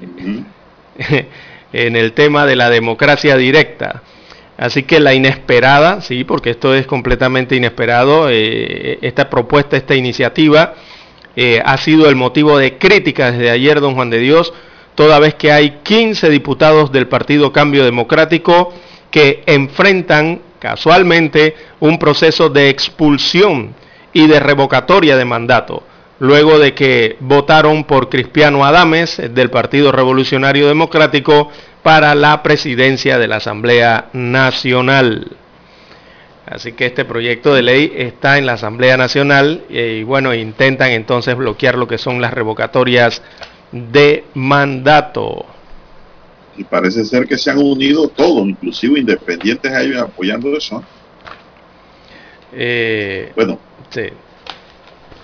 en el tema de la democracia directa. Así que la inesperada, sí, porque esto es completamente inesperado, eh, esta propuesta, esta iniciativa, eh, ha sido el motivo de crítica desde ayer, don Juan de Dios, toda vez que hay 15 diputados del Partido Cambio Democrático que enfrentan casualmente un proceso de expulsión y de revocatoria de mandato, luego de que votaron por Cristiano Adames del Partido Revolucionario Democrático para la presidencia de la Asamblea Nacional. Así que este proyecto de ley está en la Asamblea Nacional y bueno, intentan entonces bloquear lo que son las revocatorias de mandato. Y parece ser que se han unido todos, inclusive independientes a ellos apoyando eso. Eh, bueno, sí.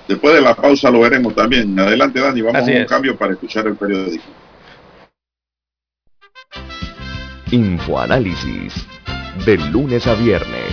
después de la pausa lo veremos también. Adelante, Dani, vamos a un cambio para escuchar el periódico. Infoanálisis, de lunes a viernes,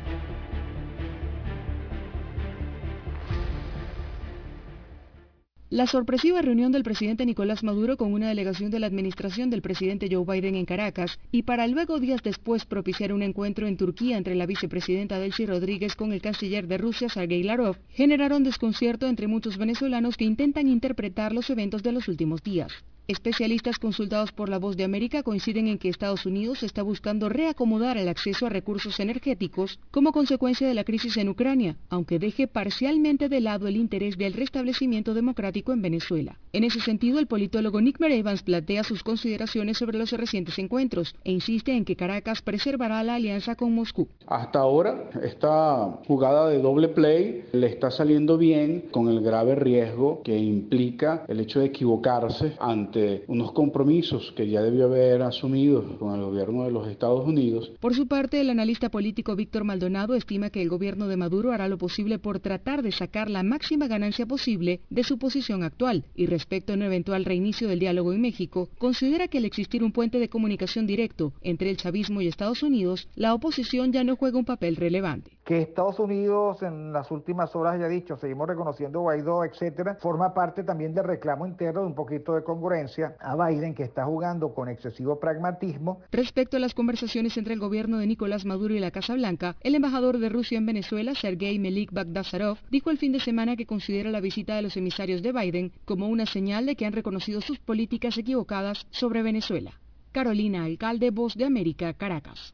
La sorpresiva reunión del presidente Nicolás Maduro con una delegación de la administración del presidente Joe Biden en Caracas y para luego días después propiciar un encuentro en Turquía entre la vicepresidenta Delcy Rodríguez con el canciller de Rusia Sergei Lavrov generaron desconcierto entre muchos venezolanos que intentan interpretar los eventos de los últimos días. Especialistas consultados por La Voz de América coinciden en que Estados Unidos está buscando reacomodar el acceso a recursos energéticos como consecuencia de la crisis en Ucrania, aunque deje parcialmente de lado el interés del restablecimiento democrático en Venezuela. En ese sentido, el politólogo Nick Evans plantea sus consideraciones sobre los recientes encuentros e insiste en que Caracas preservará la alianza con Moscú. Hasta ahora, esta jugada de doble play le está saliendo bien con el grave riesgo que implica el hecho de equivocarse ante unos compromisos que ya debió haber asumido con el gobierno de los Estados Unidos. Por su parte, el analista político Víctor Maldonado estima que el gobierno de Maduro hará lo posible por tratar de sacar la máxima ganancia posible de su posición actual y respecto a un eventual reinicio del diálogo en México, considera que al existir un puente de comunicación directo entre el chavismo y Estados Unidos, la oposición ya no juega un papel relevante. Que Estados Unidos en las últimas horas haya dicho, seguimos reconociendo Guaidó, etcétera, forma parte también del reclamo interno de un poquito de congruencia a Biden, que está jugando con excesivo pragmatismo. Respecto a las conversaciones entre el gobierno de Nicolás Maduro y la Casa Blanca, el embajador de Rusia en Venezuela, Sergei Melik Bagdasarov, dijo el fin de semana que considera la visita de los emisarios de Biden como una señal de que han reconocido sus políticas equivocadas sobre Venezuela. Carolina Alcalde, Voz de América, Caracas.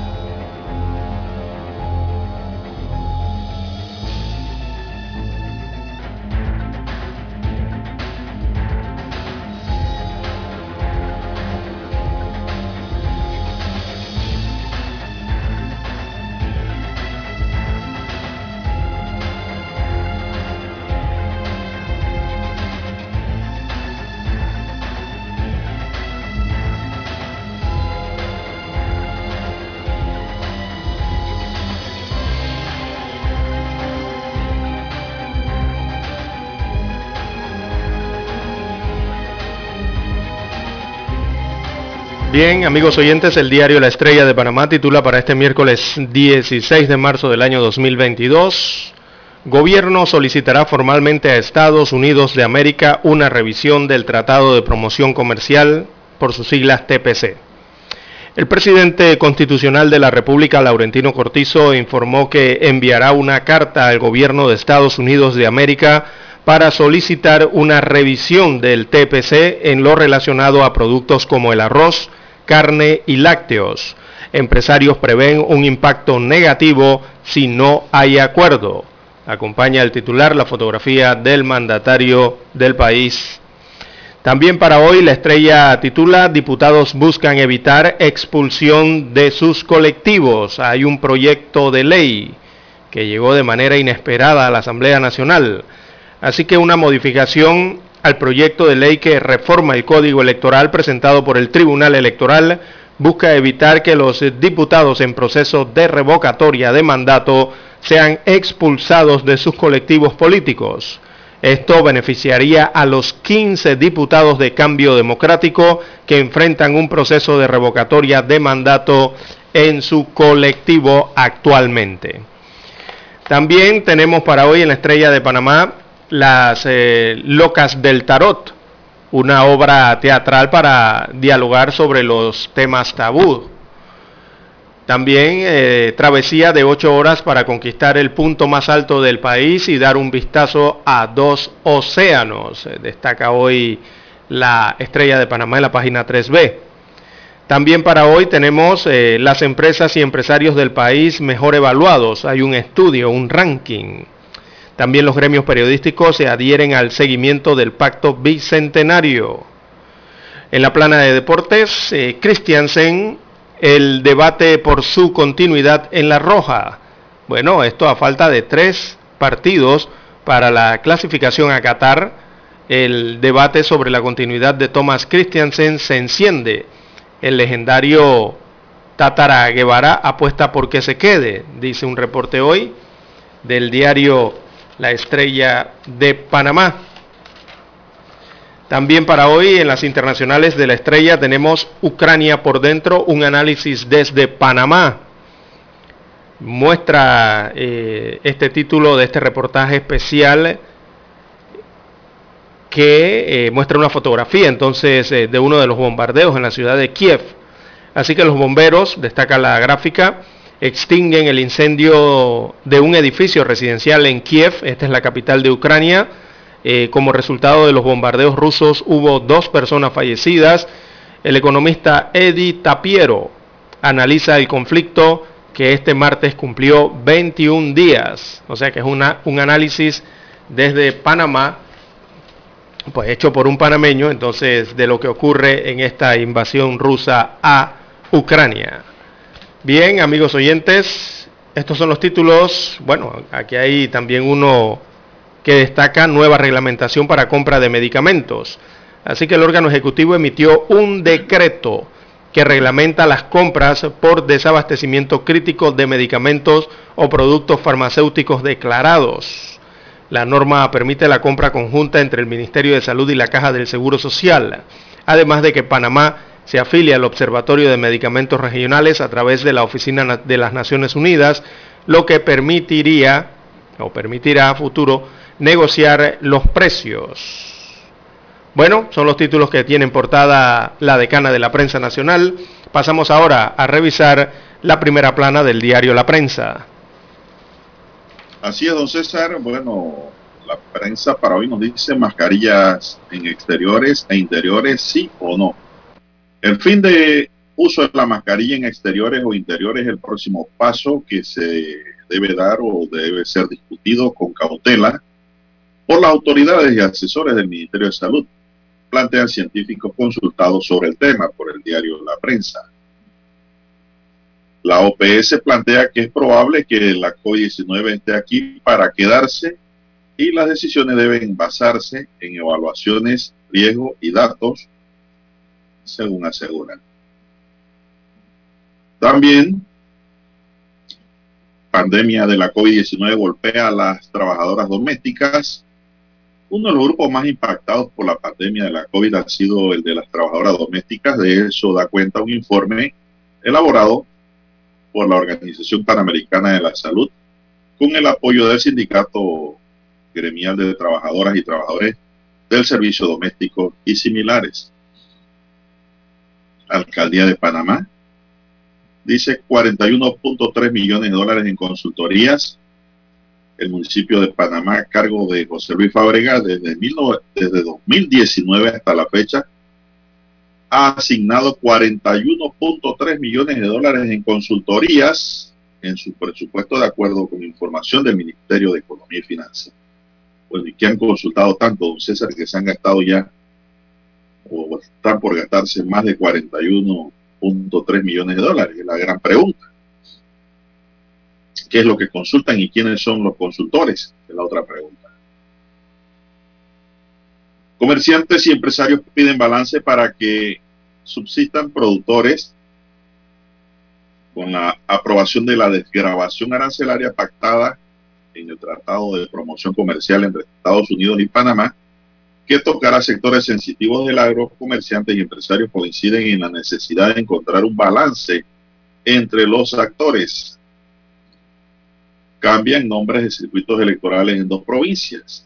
Bien, amigos oyentes, el diario La Estrella de Panamá titula para este miércoles 16 de marzo del año 2022, Gobierno solicitará formalmente a Estados Unidos de América una revisión del Tratado de Promoción Comercial, por sus siglas TPC. El presidente constitucional de la República, Laurentino Cortizo, informó que enviará una carta al gobierno de Estados Unidos de América para solicitar una revisión del TPC en lo relacionado a productos como el arroz, carne y lácteos. Empresarios prevén un impacto negativo si no hay acuerdo. Acompaña el titular la fotografía del mandatario del país. También para hoy la estrella titula Diputados buscan evitar expulsión de sus colectivos. Hay un proyecto de ley que llegó de manera inesperada a la Asamblea Nacional. Así que una modificación al proyecto de ley que reforma el Código Electoral presentado por el Tribunal Electoral busca evitar que los diputados en proceso de revocatoria de mandato sean expulsados de sus colectivos políticos. Esto beneficiaría a los 15 diputados de cambio democrático que enfrentan un proceso de revocatoria de mandato en su colectivo actualmente. También tenemos para hoy en la Estrella de Panamá las eh, Locas del Tarot, una obra teatral para dialogar sobre los temas tabú. También eh, travesía de ocho horas para conquistar el punto más alto del país y dar un vistazo a dos océanos. Eh, destaca hoy la estrella de Panamá en la página 3B. También para hoy tenemos las empresas y empresarios del país mejor evaluados. Hay un estudio, un ranking. También los gremios periodísticos se adhieren al seguimiento del pacto bicentenario. En la plana de deportes, Christiansen el debate por su continuidad en la roja. Bueno, esto a falta de tres partidos para la clasificación a Qatar, el debate sobre la continuidad de Thomas Christiansen se enciende. El legendario Tatara Guevara apuesta por que se quede, dice un reporte hoy del diario La Estrella de Panamá. También para hoy en las internacionales de la estrella tenemos Ucrania por dentro, un análisis desde Panamá. Muestra eh, este título de este reportaje especial que eh, muestra una fotografía entonces eh, de uno de los bombardeos en la ciudad de Kiev. Así que los bomberos, destaca la gráfica, extinguen el incendio de un edificio residencial en Kiev, esta es la capital de Ucrania, eh, como resultado de los bombardeos rusos hubo dos personas fallecidas. El economista Eddie Tapiero analiza el conflicto que este martes cumplió 21 días. O sea que es una, un análisis desde Panamá, pues hecho por un panameño, entonces, de lo que ocurre en esta invasión rusa a Ucrania. Bien, amigos oyentes, estos son los títulos. Bueno, aquí hay también uno que destaca nueva reglamentación para compra de medicamentos. Así que el órgano ejecutivo emitió un decreto que reglamenta las compras por desabastecimiento crítico de medicamentos o productos farmacéuticos declarados. La norma permite la compra conjunta entre el Ministerio de Salud y la Caja del Seguro Social, además de que Panamá se afilia al Observatorio de Medicamentos Regionales a través de la Oficina de las Naciones Unidas, lo que permitiría o permitirá a futuro negociar los precios. Bueno, son los títulos que tienen portada la decana de la prensa nacional. Pasamos ahora a revisar la primera plana del diario La Prensa. Así es, don César. Bueno, la prensa para hoy nos dice mascarillas en exteriores e interiores, sí o no. El fin de uso de la mascarilla en exteriores o interiores es el próximo paso que se debe dar o debe ser discutido con cautela por las autoridades y asesores del Ministerio de Salud, plantean científicos consultados sobre el tema por el diario La Prensa. La OPS plantea que es probable que la COVID-19 esté aquí para quedarse y las decisiones deben basarse en evaluaciones, riesgo y datos, según aseguran. También, pandemia de la COVID-19 golpea a las trabajadoras domésticas uno de los grupos más impactados por la pandemia de la COVID ha sido el de las trabajadoras domésticas. De eso da cuenta un informe elaborado por la Organización Panamericana de la Salud con el apoyo del Sindicato Gremial de Trabajadoras y Trabajadores del Servicio Doméstico y similares. Alcaldía de Panamá dice 41.3 millones de dólares en consultorías el municipio de Panamá a cargo de José Luis Fabrega desde, desde 2019 hasta la fecha ha asignado 41.3 millones de dólares en consultorías en su presupuesto de acuerdo con información del Ministerio de Economía y Finanzas. Bueno, y que han consultado tanto, don César, que se han gastado ya o están por gastarse más de 41.3 millones de dólares. Es la gran pregunta qué es lo que consultan y quiénes son los consultores, es la otra pregunta. Comerciantes y empresarios piden balance para que subsistan productores con la aprobación de la desgrabación arancelaria pactada en el Tratado de Promoción Comercial entre Estados Unidos y Panamá, que tocará sectores sensitivos del agro, comerciantes y empresarios coinciden en la necesidad de encontrar un balance entre los actores. Cambian nombres de circuitos electorales en dos provincias.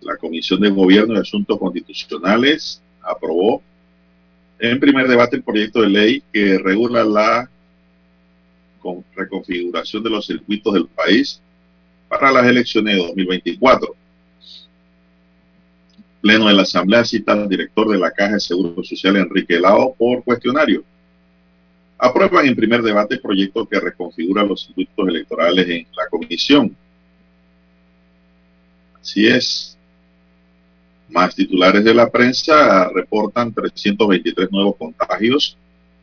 La Comisión de Gobierno y Asuntos Constitucionales aprobó en primer debate el proyecto de ley que regula la reconfiguración de los circuitos del país para las elecciones de 2024. Pleno de la Asamblea cita al director de la Caja de Seguro Social, Enrique Lao, por cuestionario. Aprueban en primer debate el proyecto que reconfigura los circuitos electorales en la comisión. Así es. Más titulares de la prensa reportan 323 nuevos contagios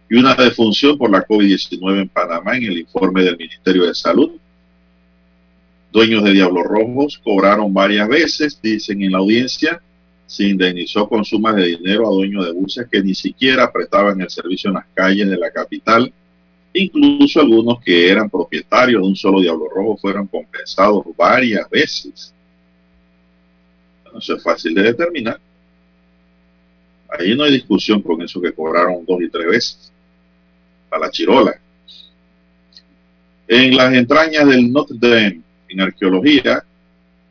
y una defunción por la COVID-19 en Panamá en el informe del Ministerio de Salud. Dueños de Diablos Rojos cobraron varias veces, dicen en la audiencia, se indemnizó con sumas de dinero a dueños de buses que ni siquiera prestaban el servicio en las calles de la capital. Incluso algunos que eran propietarios de un solo Diablo Rojo fueron compensados varias veces. No es fácil de determinar. Ahí no hay discusión con eso que cobraron dos y tres veces. A la chirola. En las entrañas del Notre Dame, en arqueología,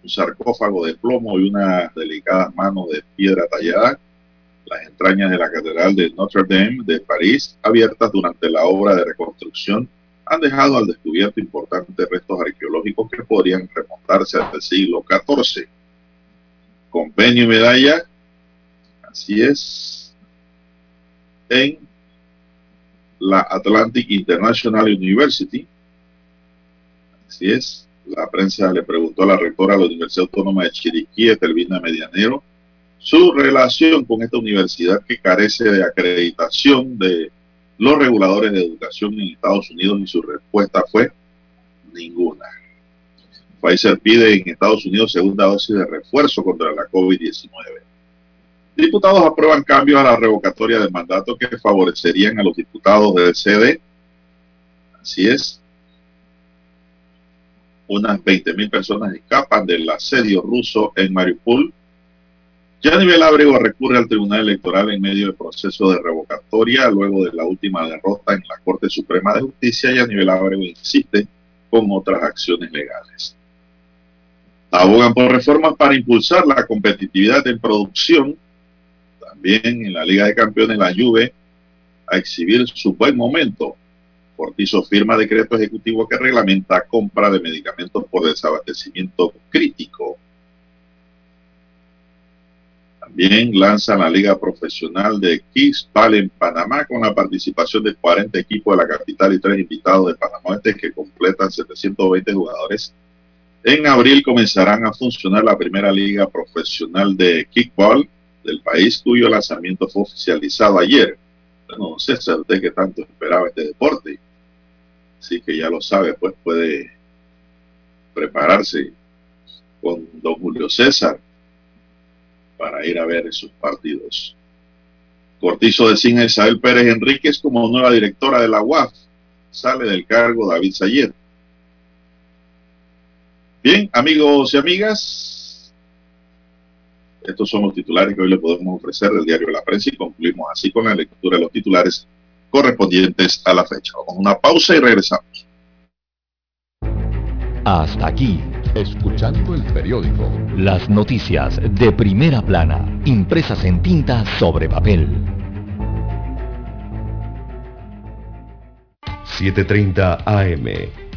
un sarcófago de plomo y unas delicadas manos de piedra tallada, las entrañas de la Catedral de Notre Dame de París, abiertas durante la obra de reconstrucción, han dejado al descubierto importantes restos arqueológicos que podrían remontarse al siglo XIV convenio y medalla, así es, en la Atlantic International University, así es, la prensa le preguntó a la rectora de la Universidad Autónoma de Chiriquí, Etelvina Medianero, su relación con esta universidad que carece de acreditación de los reguladores de educación en Estados Unidos y su respuesta fue ninguna. Pfizer pide en Estados Unidos segunda dosis de refuerzo contra la COVID-19. Diputados aprueban cambios a la revocatoria del mandato que favorecerían a los diputados del CD. Así es. Unas 20.000 personas escapan del asedio ruso en Mariupol. Ya nivel Ábrego recurre al Tribunal Electoral en medio del proceso de revocatoria luego de la última derrota en la Corte Suprema de Justicia y a nivel Ábrego insiste con otras acciones legales. Abogan por reformas para impulsar la competitividad en producción. También en la Liga de Campeones la Juve a exhibir su buen momento. Cortizo firma decreto ejecutivo que reglamenta compra de medicamentos por desabastecimiento crítico. También lanza la Liga Profesional de Kickball en Panamá con la participación de 40 equipos de la capital y tres invitados de Panamá este que completan 720 jugadores en abril comenzarán a funcionar la primera liga profesional de kickball del país, cuyo lanzamiento fue oficializado ayer. Bueno, César, usted que tanto esperaba este deporte, así que ya lo sabe, pues puede prepararse con don Julio César para ir a ver esos partidos. Cortizo designa a Isabel Pérez Enríquez como nueva directora de la UAF. Sale del cargo David Sayet. Bien, amigos y amigas, estos son los titulares que hoy le podemos ofrecer del diario de la prensa y concluimos así con la lectura de los titulares correspondientes a la fecha. Vamos a una pausa y regresamos. Hasta aquí, escuchando el periódico. Las noticias de primera plana, impresas en tinta sobre papel. 7.30 AM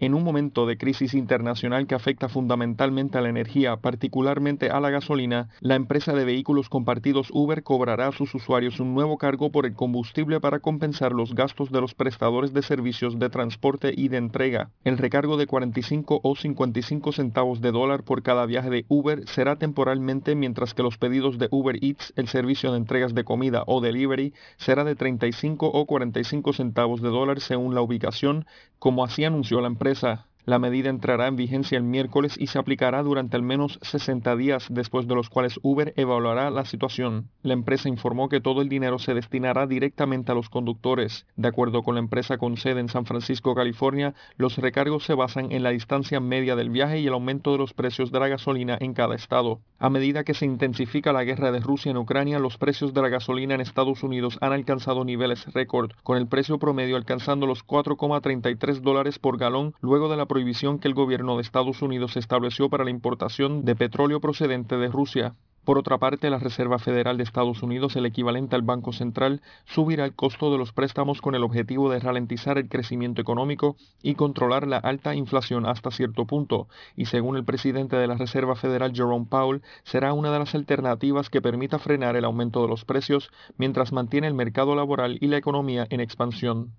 En un momento de crisis internacional que afecta fundamentalmente a la energía, particularmente a la gasolina, la empresa de vehículos compartidos Uber cobrará a sus usuarios un nuevo cargo por el combustible para compensar los gastos de los prestadores de servicios de transporte y de entrega. El recargo de 45 o 55 centavos de dólar por cada viaje de Uber será temporalmente mientras que los pedidos de Uber Eats, el servicio de entregas de comida o delivery, será de 35 o 45 centavos de dólar según la ubicación, como así anunció la empresa sorpresa la medida entrará en vigencia el miércoles y se aplicará durante al menos 60 días, después de los cuales Uber evaluará la situación. La empresa informó que todo el dinero se destinará directamente a los conductores. De acuerdo con la empresa con sede en San Francisco, California, los recargos se basan en la distancia media del viaje y el aumento de los precios de la gasolina en cada estado. A medida que se intensifica la guerra de Rusia en Ucrania, los precios de la gasolina en Estados Unidos han alcanzado niveles récord, con el precio promedio alcanzando los 4,33 dólares por galón luego de la prohibición que el gobierno de Estados Unidos estableció para la importación de petróleo procedente de Rusia. Por otra parte, la Reserva Federal de Estados Unidos, el equivalente al Banco Central, subirá el costo de los préstamos con el objetivo de ralentizar el crecimiento económico y controlar la alta inflación hasta cierto punto, y según el presidente de la Reserva Federal Jerome Powell, será una de las alternativas que permita frenar el aumento de los precios mientras mantiene el mercado laboral y la economía en expansión.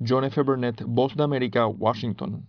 John F. Burnett, Voz de América, Washington.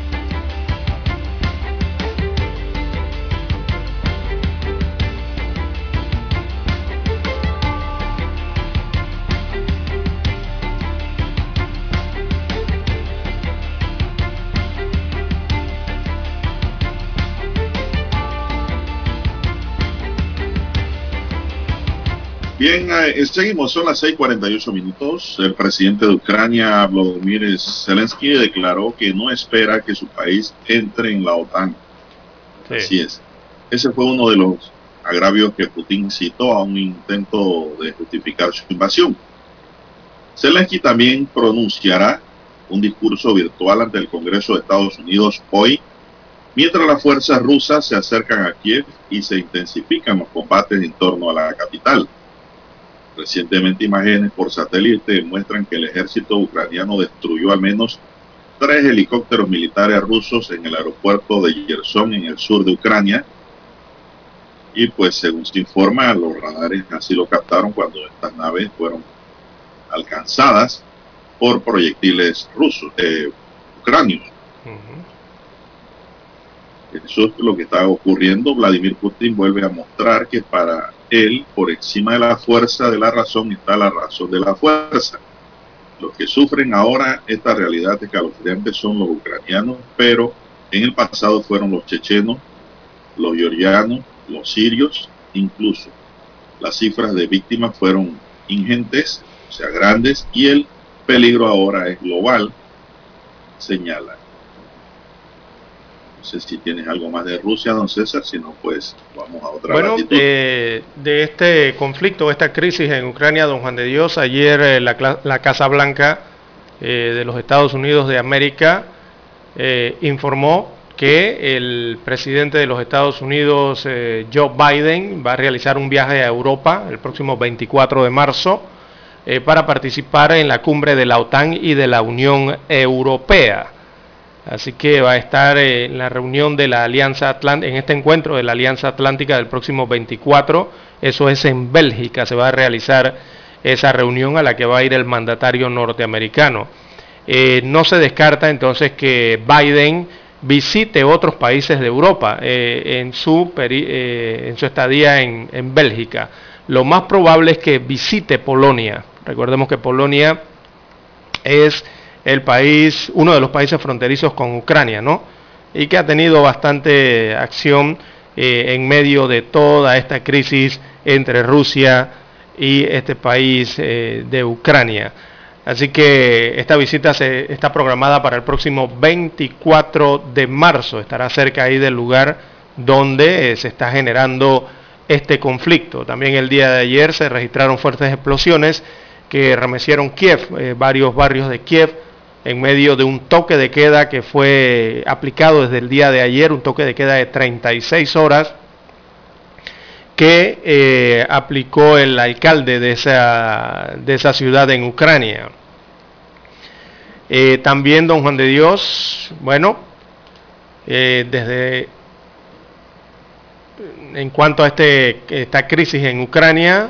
Bien, eh, seguimos, son las 6:48 minutos. El presidente de Ucrania, Vladimir Zelensky, declaró que no espera que su país entre en la OTAN. Así es. Ese fue uno de los agravios que Putin citó a un intento de justificar su invasión. Zelensky también pronunciará un discurso virtual ante el Congreso de Estados Unidos hoy, mientras las fuerzas rusas se acercan a Kiev y se intensifican los combates en torno a la capital. Recientemente imágenes por satélite muestran que el ejército ucraniano destruyó al menos tres helicópteros militares rusos en el aeropuerto de Yerson en el sur de Ucrania. Y pues según se informa, los radares así lo captaron cuando estas naves fueron alcanzadas por proyectiles rusos, eh, ucranios. Eso es lo que está ocurriendo. Vladimir Putin vuelve a mostrar que para él, por encima de la fuerza de la razón está la razón de la fuerza. Los que sufren ahora esta realidad escalofriante son los ucranianos, pero en el pasado fueron los chechenos, los georgianos, los sirios, incluso. Las cifras de víctimas fueron ingentes, o sea, grandes, y el peligro ahora es global, señala. No sé si tienes algo más de Rusia, don César, si no, pues vamos a otra Bueno, de, este conflicto, esta crisis en Ucrania, don Juan de Dios, ayer eh, la, Casa Blanca eh, de los Estados Unidos de América eh, informó que el presidente de los Estados Unidos, Joe Biden, va a realizar un viaje a Europa el próximo 24 de marzo para participar en la cumbre de la OTAN y de la Unión Europea. Así que va a estar en la reunión de la Alianza Atlántica, en este encuentro de la Alianza Atlántica del próximo 24, eso es en Bélgica, se va a realizar esa reunión a la que va a ir el mandatario norteamericano. Eh, no se descarta entonces que Biden visite otros países de Europa eh, en, su eh, en, su estadía en Bélgica. Lo más probable es que visite Polonia. Recordemos que Polonia es el país, uno de los países fronterizos con Ucrania, ¿no? Y que ha tenido bastante acción eh, en medio de toda esta crisis entre Rusia y este país eh, de Ucrania. Así que esta visita se, está programada para el próximo 24 de marzo. Estará cerca ahí del lugar donde eh, se está generando este conflicto. También el día de ayer se registraron fuertes explosiones que remecieron Kiev, varios barrios de Kiev en medio de un toque de queda que fue aplicado desde el día de ayer, un toque de queda de 36 horas que eh, aplicó el alcalde de esa, de esa ciudad en Ucrania. Eh, también don Juan de Dios, bueno, eh, desde en cuanto a este, esta crisis en Ucrania,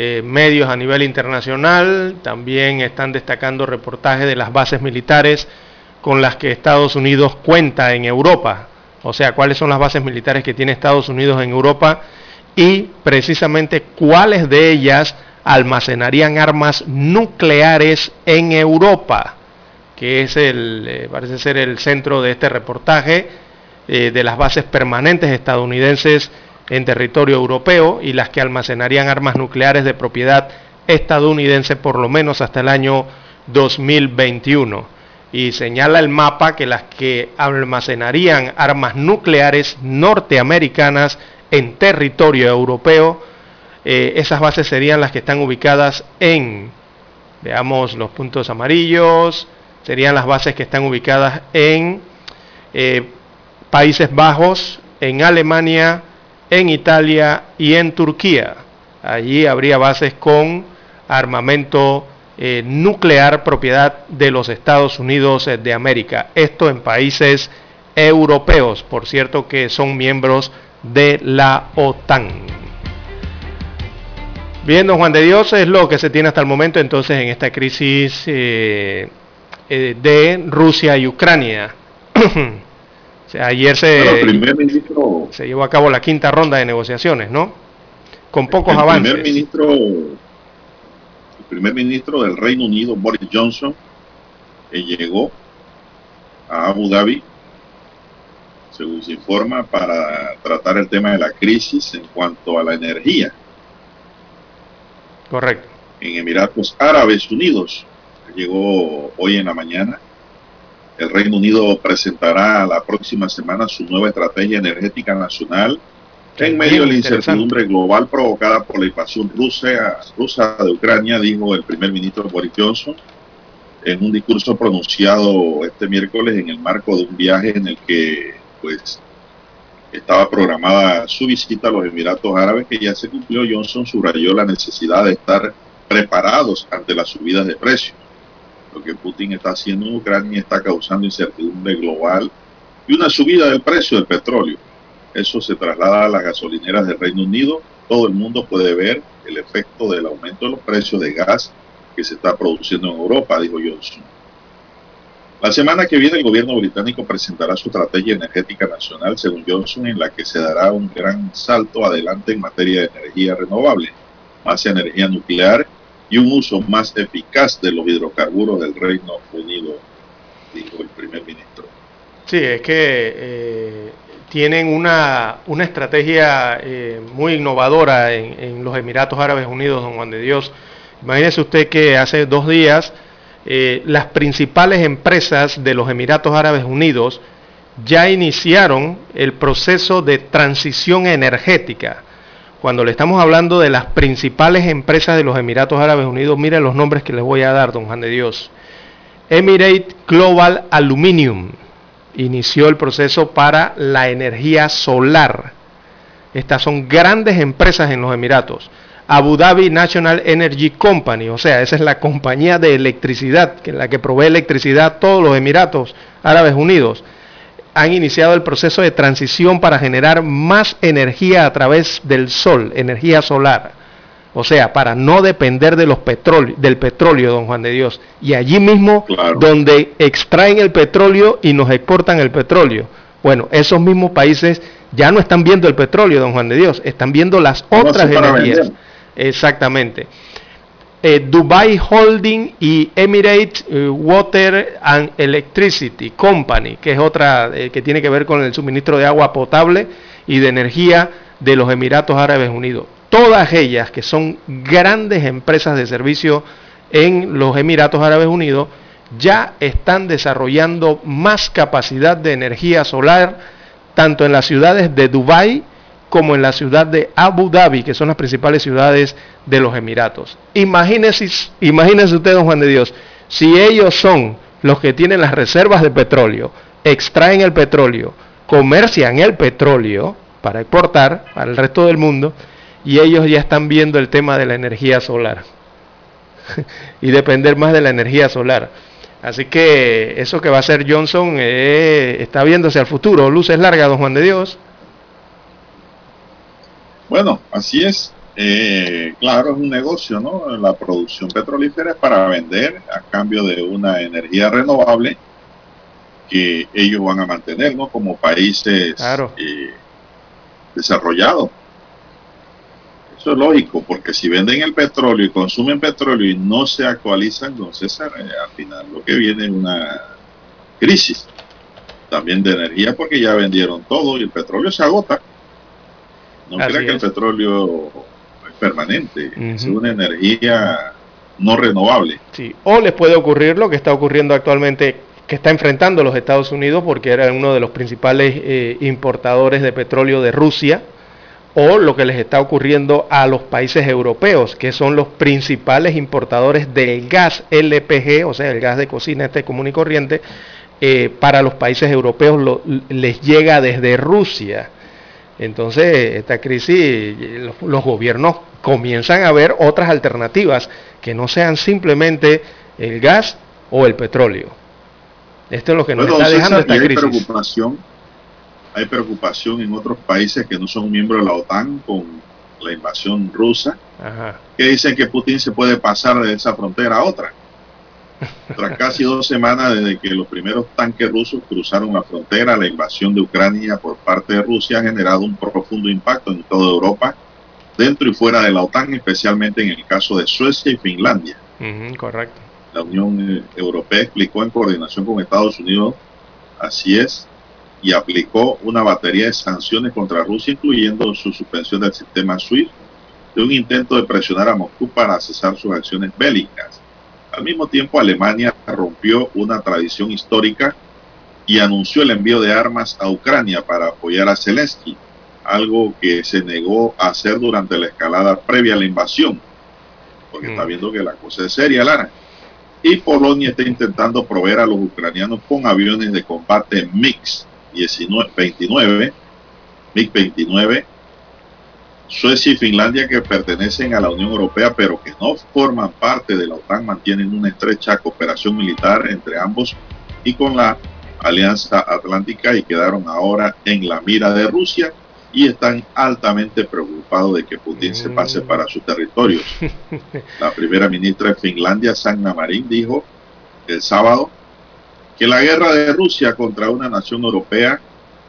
eh, medios a nivel internacional también están destacando reportajes de las bases militares con las que Estados Unidos cuenta en Europa. O sea, cuáles son las bases militares que tiene Estados Unidos en Europa y precisamente cuáles de ellas almacenarían armas nucleares en Europa, que es el, eh, parece ser el centro de este reportaje eh, de las bases permanentes estadounidenses en territorio europeo y las que almacenarían armas nucleares de propiedad estadounidense por lo menos hasta el año 2021. Y señala el mapa que las que almacenarían armas nucleares norteamericanas en territorio europeo, eh, esas bases serían las que están ubicadas en, veamos los puntos amarillos, serían las bases que están ubicadas en eh, Países Bajos, en Alemania, en Italia y en Turquía. Allí habría bases con armamento eh, nuclear propiedad de los Estados Unidos eh, de América. Esto en países europeos, por cierto que son miembros de la OTAN. Bien, don Juan de Dios, es lo que se tiene hasta el momento entonces en esta crisis eh, de Rusia y Ucrania. ayer se, se llevó a cabo la quinta ronda de negociaciones, ¿no? Con pocos el avances. Primer ministro, el primer ministro del Reino Unido, Boris Johnson, que llegó a Abu Dhabi, según se informa, para tratar el tema de la crisis en cuanto a la energía. Correcto. En Emiratos Árabes Unidos. Llegó hoy en la mañana el Reino Unido presentará la próxima semana su nueva estrategia energética nacional en medio de la incertidumbre global provocada por la invasión rusa, rusa de Ucrania, dijo el primer ministro Boris Johnson en un discurso pronunciado este miércoles en el marco de un viaje en el que pues estaba programada su visita a los Emiratos Árabes que ya se cumplió. Johnson subrayó la necesidad de estar preparados ante las subidas de precios lo que Putin está haciendo en Ucrania está causando incertidumbre global y una subida del precio del petróleo. Eso se traslada a las gasolineras del Reino Unido. Todo el mundo puede ver el efecto del aumento de los precios de gas que se está produciendo en Europa, dijo Johnson. La semana que viene el gobierno británico presentará su estrategia energética nacional, según Johnson, en la que se dará un gran salto adelante en materia de energía renovable, más energía nuclear y un uso más eficaz de los hidrocarburos del Reino Unido, dijo el primer ministro. Sí, es que eh, tienen una, una estrategia eh, muy innovadora en, en, los Emiratos Árabes Unidos, don Juan de Dios. Imagínese usted que hace dos días eh, las principales empresas de los Emiratos Árabes Unidos ya iniciaron el proceso de transición energética. Cuando le estamos hablando de las principales empresas de los Emiratos Árabes Unidos, miren los nombres que les voy a dar, don Juan de Dios. Emirate Global Aluminium inició el proceso para la energía solar. Estas son grandes empresas en los Emiratos. Abu Dhabi National Energy Company, o sea, esa es la compañía de electricidad, que la que provee electricidad a todos los Emiratos Árabes Unidos, han iniciado el proceso de transición para generar más energía a través del sol, energía solar. O sea, para no depender de los del petróleo, don Juan de Dios. Y allí mismo donde extraen el petróleo y nos exportan el petróleo. Bueno, esos mismos países ya no están viendo el petróleo, don Juan de Dios, están viendo las otras energías. Exactamente. Eh, Dubai Holding y Emirates eh, Water and Electricity Company, que es otra eh, que tiene que ver con el suministro de agua potable y de energía de los Emiratos Árabes Unidos. Todas ellas que son grandes empresas de servicio en los Emiratos Árabes Unidos ya están desarrollando más capacidad de energía solar tanto en las ciudades de Dubai como en la ciudad de Abu Dhabi, que son las principales ciudades de los Emiratos. Imagínense, usted, don Juan de Dios, si ellos son los que tienen las reservas de petróleo, extraen el petróleo, comercian el petróleo para exportar al resto del mundo, y ellos ya están viendo el tema de la energía solar y depender más de la energía solar. Así que eso que va a hacer Johnson eh, está viéndose al futuro. Luces largas, don Juan de Dios. Bueno, así es. Eh, claro, es un negocio, ¿no? La producción petrolífera es para vender a cambio de una energía renovable que ellos van a mantener, ¿no? Como países eh, desarrollados. Eso es lógico, porque si venden el petróleo y consumen petróleo y no se actualizan, entonces eh, al final lo que viene es una crisis también de energía porque ya vendieron todo y el petróleo se agota. No crea que el petróleo es permanente, es una energía no renovable. Sí, o les puede ocurrir lo que está ocurriendo actualmente, que está enfrentando los Estados Unidos, porque era uno de los principales eh, importadores de petróleo de Rusia, o lo que les está ocurriendo a los países europeos, que son los principales importadores del gas LPG, o sea, el gas de cocina este común y corriente, eh, para los países europeos les llega desde Rusia. Entonces, esta crisis, los, gobiernos comienzan a ver otras alternativas que no sean simplemente el gas o el petróleo. Esto es lo que nos está dejando esta crisis. Preocupación, hay preocupación en otros países que no son miembros de la OTAN con la invasión rusa, que dicen que Putin se puede pasar de esa frontera a otra. Tras casi dos semanas desde que los primeros tanques rusos cruzaron la frontera, la invasión de Ucrania por parte de Rusia ha generado un profundo impacto en toda Europa, dentro y fuera de la OTAN, especialmente en el caso de Suecia y Finlandia. correcto. La Unión Europea explicó en coordinación con Estados Unidos, así es, y aplicó una batería de sanciones contra Rusia, incluyendo su suspensión del sistema SWIFT, de un intento de presionar a Moscú para cesar sus acciones bélicas. Al mismo tiempo, Alemania rompió una tradición histórica y anunció el envío de armas a Ucrania para apoyar a Zelensky, algo que se negó a hacer durante la escalada previa a la invasión, porque está mm. viendo que la cosa es seria, Lara. Y Polonia está intentando proveer a los ucranianos con aviones de combate MiG-29, MiG-29 Suecia y Finlandia, que pertenecen a la Unión Europea, pero que no forman parte de la OTAN, mantienen una estrecha cooperación militar entre ambos y con la Alianza Atlántica y quedaron ahora en la mira de Rusia y están altamente preocupados de que Putin se pase para sus territorios. La primera ministra de Finlandia, Sanna Marin, dijo el sábado que la guerra de Rusia contra una nación europea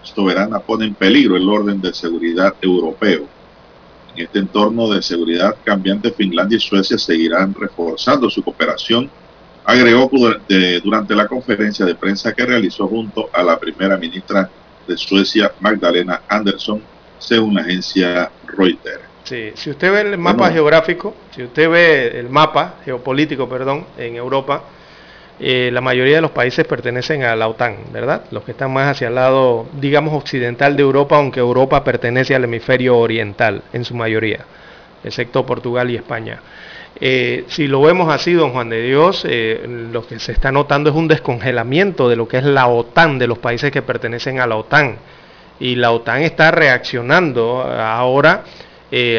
soberana pone en peligro el orden de seguridad europeo. En este entorno de seguridad cambiante, Finlandia y Suecia seguirán reforzando su cooperación, agregó durante la conferencia de prensa que realizó junto a la primera ministra de Suecia, Magdalena Andersson, según la agencia Reuters. Sí, si usted ve el mapa geográfico, si usted ve el mapa geopolítico, perdón, en Europa, eh, la mayoría de los países pertenecen a la OTAN, ¿verdad? Los que están más hacia el lado, digamos, occidental de Europa, aunque Europa pertenece al hemisferio oriental en su mayoría, excepto Portugal y España. Eh, si lo vemos así, don Juan de Dios, eh, lo que se está notando es un descongelamiento de lo que es la OTAN, de los países que pertenecen a la OTAN. Y la OTAN está reaccionando ahora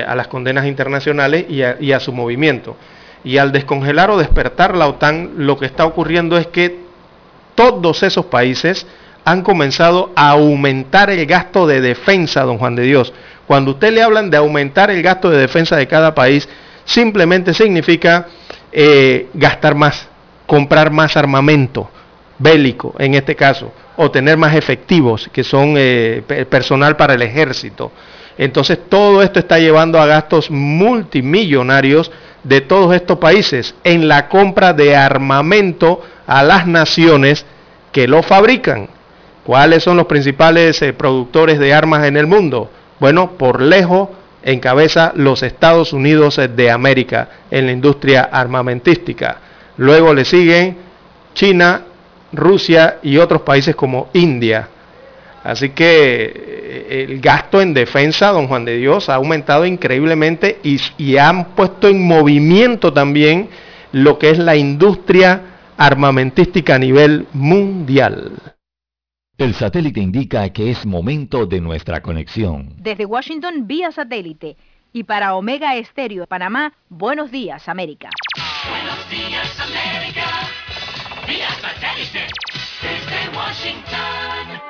a las condenas internacionales y a su movimiento. Y al descongelar o despertar la OTAN, lo que está ocurriendo es que todos esos países han comenzado a aumentar el gasto de defensa, don Juan de Dios. Cuando usted le hablan de aumentar el gasto de defensa de cada país, simplemente significa eh, gastar más, comprar más armamento bélico en este caso, o tener más efectivos, que son eh, personal para el ejército. Entonces todo esto está llevando a gastos multimillonarios de todos estos países en la compra de armamento a las naciones que lo fabrican. ¿Cuáles son los principales eh, productores de armas en el mundo? Bueno, por lejos encabeza los Estados Unidos eh, de América en la industria armamentística. Luego le siguen China, Rusia y otros países como India. Así que eh, el gasto en defensa, don Juan de Dios, ha aumentado increíblemente y, han puesto en movimiento también lo que es la industria armamentística a nivel mundial. El satélite indica que es momento de nuestra conexión. Desde Washington vía satélite y para Omega Estéreo de Panamá, buenos días América. Buenos días América, vía satélite desde Washington.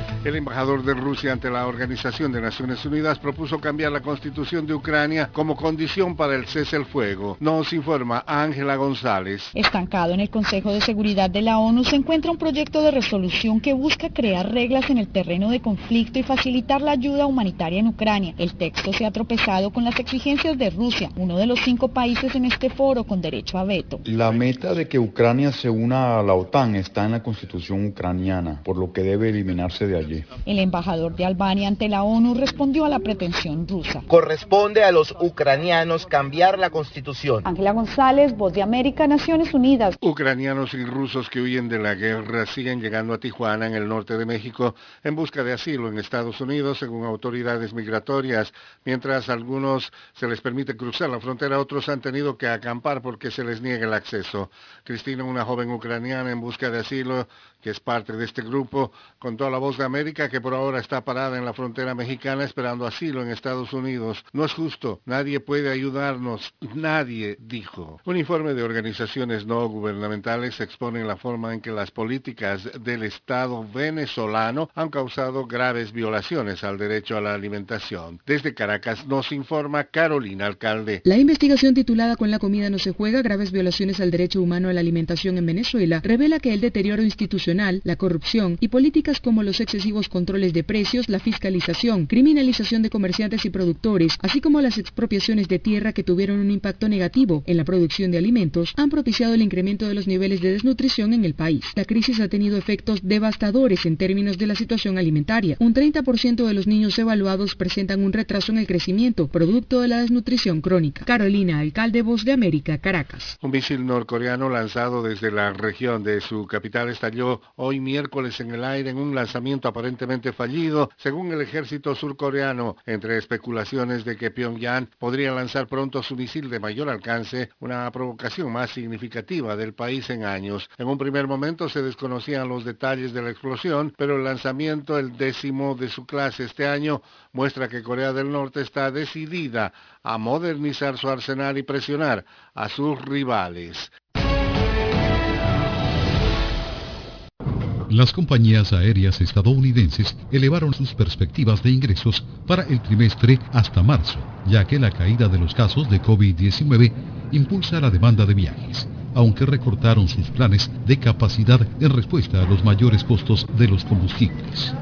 El embajador de Rusia ante la Organización de Naciones Unidas propuso cambiar la constitución de Ucrania como condición para el cese al fuego. Nos informa Ángela González. Estancado en el Consejo de Seguridad de la ONU se encuentra un proyecto de resolución que busca crear reglas en el terreno de conflicto y facilitar la ayuda humanitaria en Ucrania. El texto se ha tropezado con las exigencias de Rusia, uno de los cinco países en este foro con derecho a veto. La meta de que Ucrania se una a la OTAN está en la constitución ucraniana, por lo que debe eliminarse de allí. El embajador de Albania ante la ONU respondió a la pretensión rusa. Corresponde a los ucranianos cambiar la constitución. Ángela González, Voz de América, Naciones Unidas. Ucranianos y rusos que huyen de la guerra siguen llegando a Tijuana, en el norte de México, en busca de asilo en Estados Unidos, según autoridades migratorias. Mientras a algunos se les permite cruzar la frontera, otros han tenido que acampar porque se les niega el acceso. Cristina, una joven ucraniana en busca de asilo, que es parte de este grupo, contó a la voz de América que por ahora está parada en la frontera mexicana esperando asilo en Estados Unidos. No es justo, nadie puede ayudarnos, nadie dijo. Un informe de organizaciones no gubernamentales expone la forma en que las políticas del Estado venezolano han causado graves violaciones al derecho a la alimentación. Desde Caracas nos informa Carolina Alcalde. La investigación titulada Con la comida no se juega, graves violaciones al derecho humano a la alimentación en Venezuela, revela que el deterioro institucional la corrupción y políticas como los excesivos controles de precios, la fiscalización, criminalización de comerciantes y productores, así como las expropiaciones de tierra que tuvieron un impacto negativo en la producción de alimentos, han propiciado el incremento de los niveles de desnutrición en el país. La crisis ha tenido efectos devastadores en términos de la situación alimentaria. Un 30% de los niños evaluados presentan un retraso en el crecimiento, producto de la desnutrición crónica. Carolina, alcalde Voz de América, Caracas. Un misil norcoreano lanzado desde la región de su capital estalló hoy miércoles en el aire en un lanzamiento aparentemente fallido, según el ejército surcoreano, entre especulaciones de que Pyongyang podría lanzar pronto su misil de mayor alcance, una provocación más significativa del país en años. En un primer momento se desconocían los detalles de la explosión, pero el lanzamiento, el décimo de su clase este año, muestra que Corea del Norte está decidida a modernizar su arsenal y presionar a sus rivales. Las compañías aéreas estadounidenses elevaron sus perspectivas de ingresos para el trimestre hasta marzo, ya que la caída de los casos de COVID-19 impulsa la demanda de viajes, aunque recortaron sus planes de capacidad en respuesta a los mayores costos de los combustibles.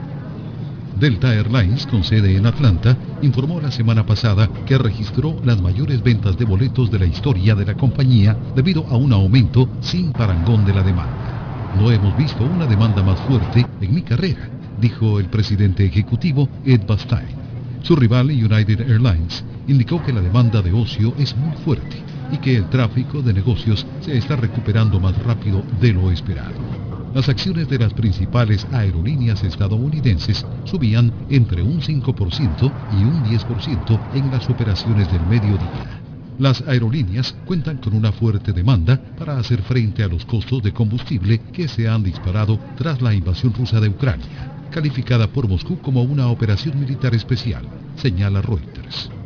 Delta Airlines, con sede en Atlanta, informó la semana pasada que registró las mayores ventas de boletos de la historia de la compañía debido a un aumento sin parangón de la demanda. No hemos visto una demanda más fuerte en mi carrera, dijo el presidente ejecutivo Ed Bastein. Su rival United Airlines indicó que la demanda de ocio es muy fuerte y que el tráfico de negocios se está recuperando más rápido de lo esperado las acciones de las principales aerolíneas estadounidenses subían entre un 5% y un 10% en las operaciones del mediodía. Las aerolíneas cuentan con una fuerte demanda para hacer frente a los costos de combustible que se han disparado tras la invasión rusa de Ucrania, calificada por Moscú como una operación militar especial, señala Reuters.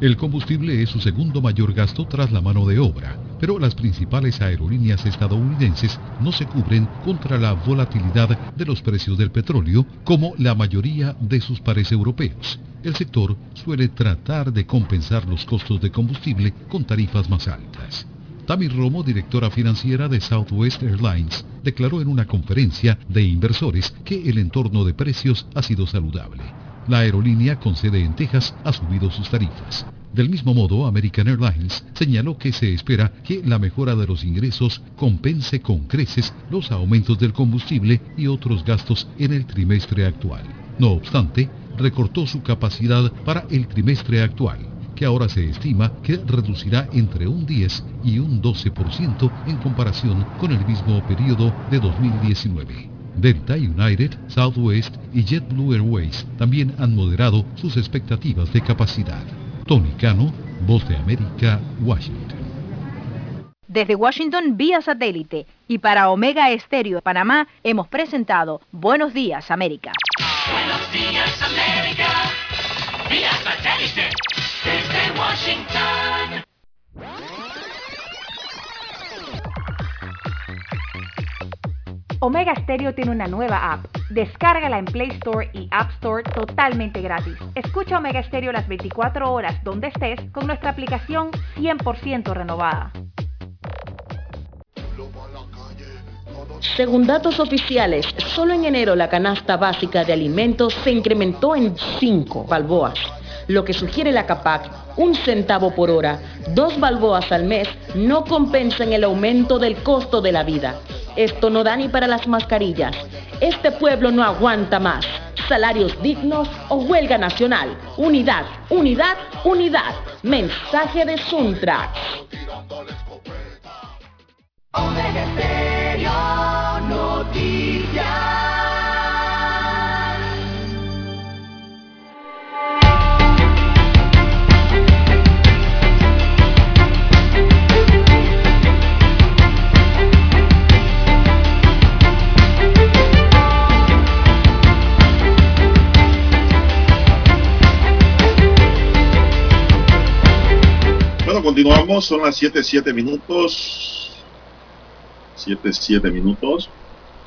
El combustible es su segundo mayor gasto tras la mano de obra, pero las principales aerolíneas estadounidenses no se cubren contra la volatilidad de los precios del petróleo como la mayoría de sus pares europeos. El sector suele tratar de compensar los costos de combustible con tarifas más altas. Tammy Romo, directora financiera de Southwest Airlines, declaró en una conferencia de inversores que el entorno de precios ha sido saludable. La aerolínea con sede en Texas ha subido sus tarifas. Del mismo modo, American Airlines señaló que se espera que la mejora de los ingresos compense con creces los aumentos del combustible y otros gastos en el trimestre actual. No obstante, recortó su capacidad para el trimestre actual, que ahora se estima que reducirá entre un 10 y un 12% en comparación con el mismo periodo de 2019. Delta, United, Southwest y JetBlue Airways también han moderado sus expectativas de capacidad. Tony Cano, Voz de América, Washington. Desde Washington vía satélite y para Omega Estéreo de Panamá hemos presentado Buenos Días América. Buenos Días América vía satélite desde Washington. Omega Stereo tiene una nueva app. Descárgala en Play Store y App Store totalmente gratis. Escucha Omega Stereo las 24 horas donde estés con nuestra aplicación 100% renovada. Según datos oficiales, solo en enero la canasta básica de alimentos se incrementó en 5 balboas, lo que sugiere la CAPAC, un centavo por hora, dos balboas al mes, no compensan el aumento del costo de la vida. Esto no da ni para las mascarillas. Este pueblo no aguanta más. Salarios dignos o huelga nacional. Unidad, unidad, unidad. Mensaje de Suntrax. Bueno, continuamos, son las 7, 7 minutos. 7, 7 minutos.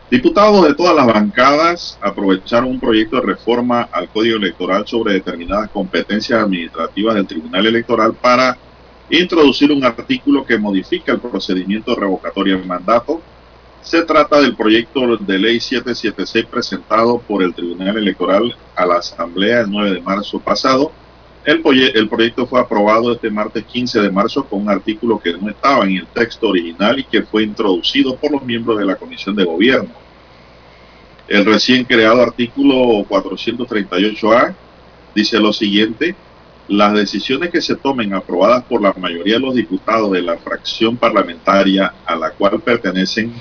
Diputados de todas las bancadas aprovecharon un proyecto de reforma al Código Electoral sobre determinadas competencias administrativas del Tribunal Electoral para introducir un artículo que modifica el procedimiento revocatorio del mandato. Se trata del proyecto de ley 776 presentado por el Tribunal Electoral a la Asamblea el 9 de marzo pasado el, el, proyecto fue aprobado este martes 15 de marzo con un artículo que no estaba en el texto original y que fue introducido por los miembros de la Comisión de Gobierno. El recién creado artículo 438A dice lo siguiente, las decisiones que se tomen aprobadas por la mayoría de los diputados de la fracción parlamentaria a la cual pertenecen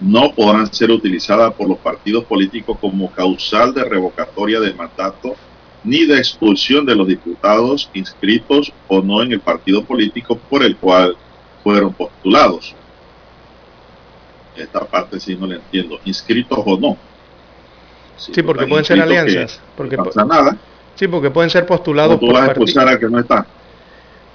no podrán ser utilizadas por los partidos políticos como causal de revocatoria del mandato ni de expulsión de los diputados inscritos o no en el partido político por el cual fueron postulados. Esta parte sí no la entiendo, inscritos o no. sí, porque pueden ser alianzas. Porque no pasa nada. Sí, porque pueden ser postulados tú vas a expulsar al que no está.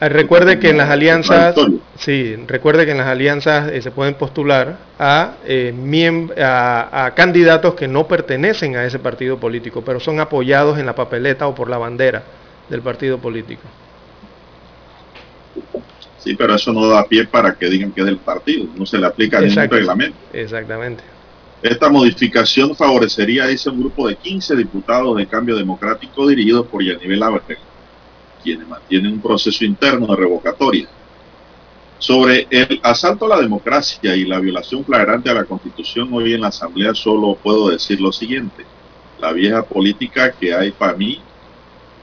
Ah, Recuerde que en las alianzas, sí, recuerde que en las alianzas eh, se pueden postular a, eh, a, a candidatos que no pertenecen a ese partido político, pero son apoyados en la papeleta o por la bandera del partido político. Sí, pero eso no da pie para que digan que es del partido. No se le aplica ningún reglamento. Exactamente. Esta modificación favorecería, dice, un grupo de 15 diputados de cambio democrático dirigidos por Yanivel Ábrego, quienes mantienen un proceso interno de revocatoria. Sobre el asalto a la democracia y la violación flagrante a la Constitución, hoy en la Asamblea solo puedo decir lo siguiente. La vieja política que hay para mí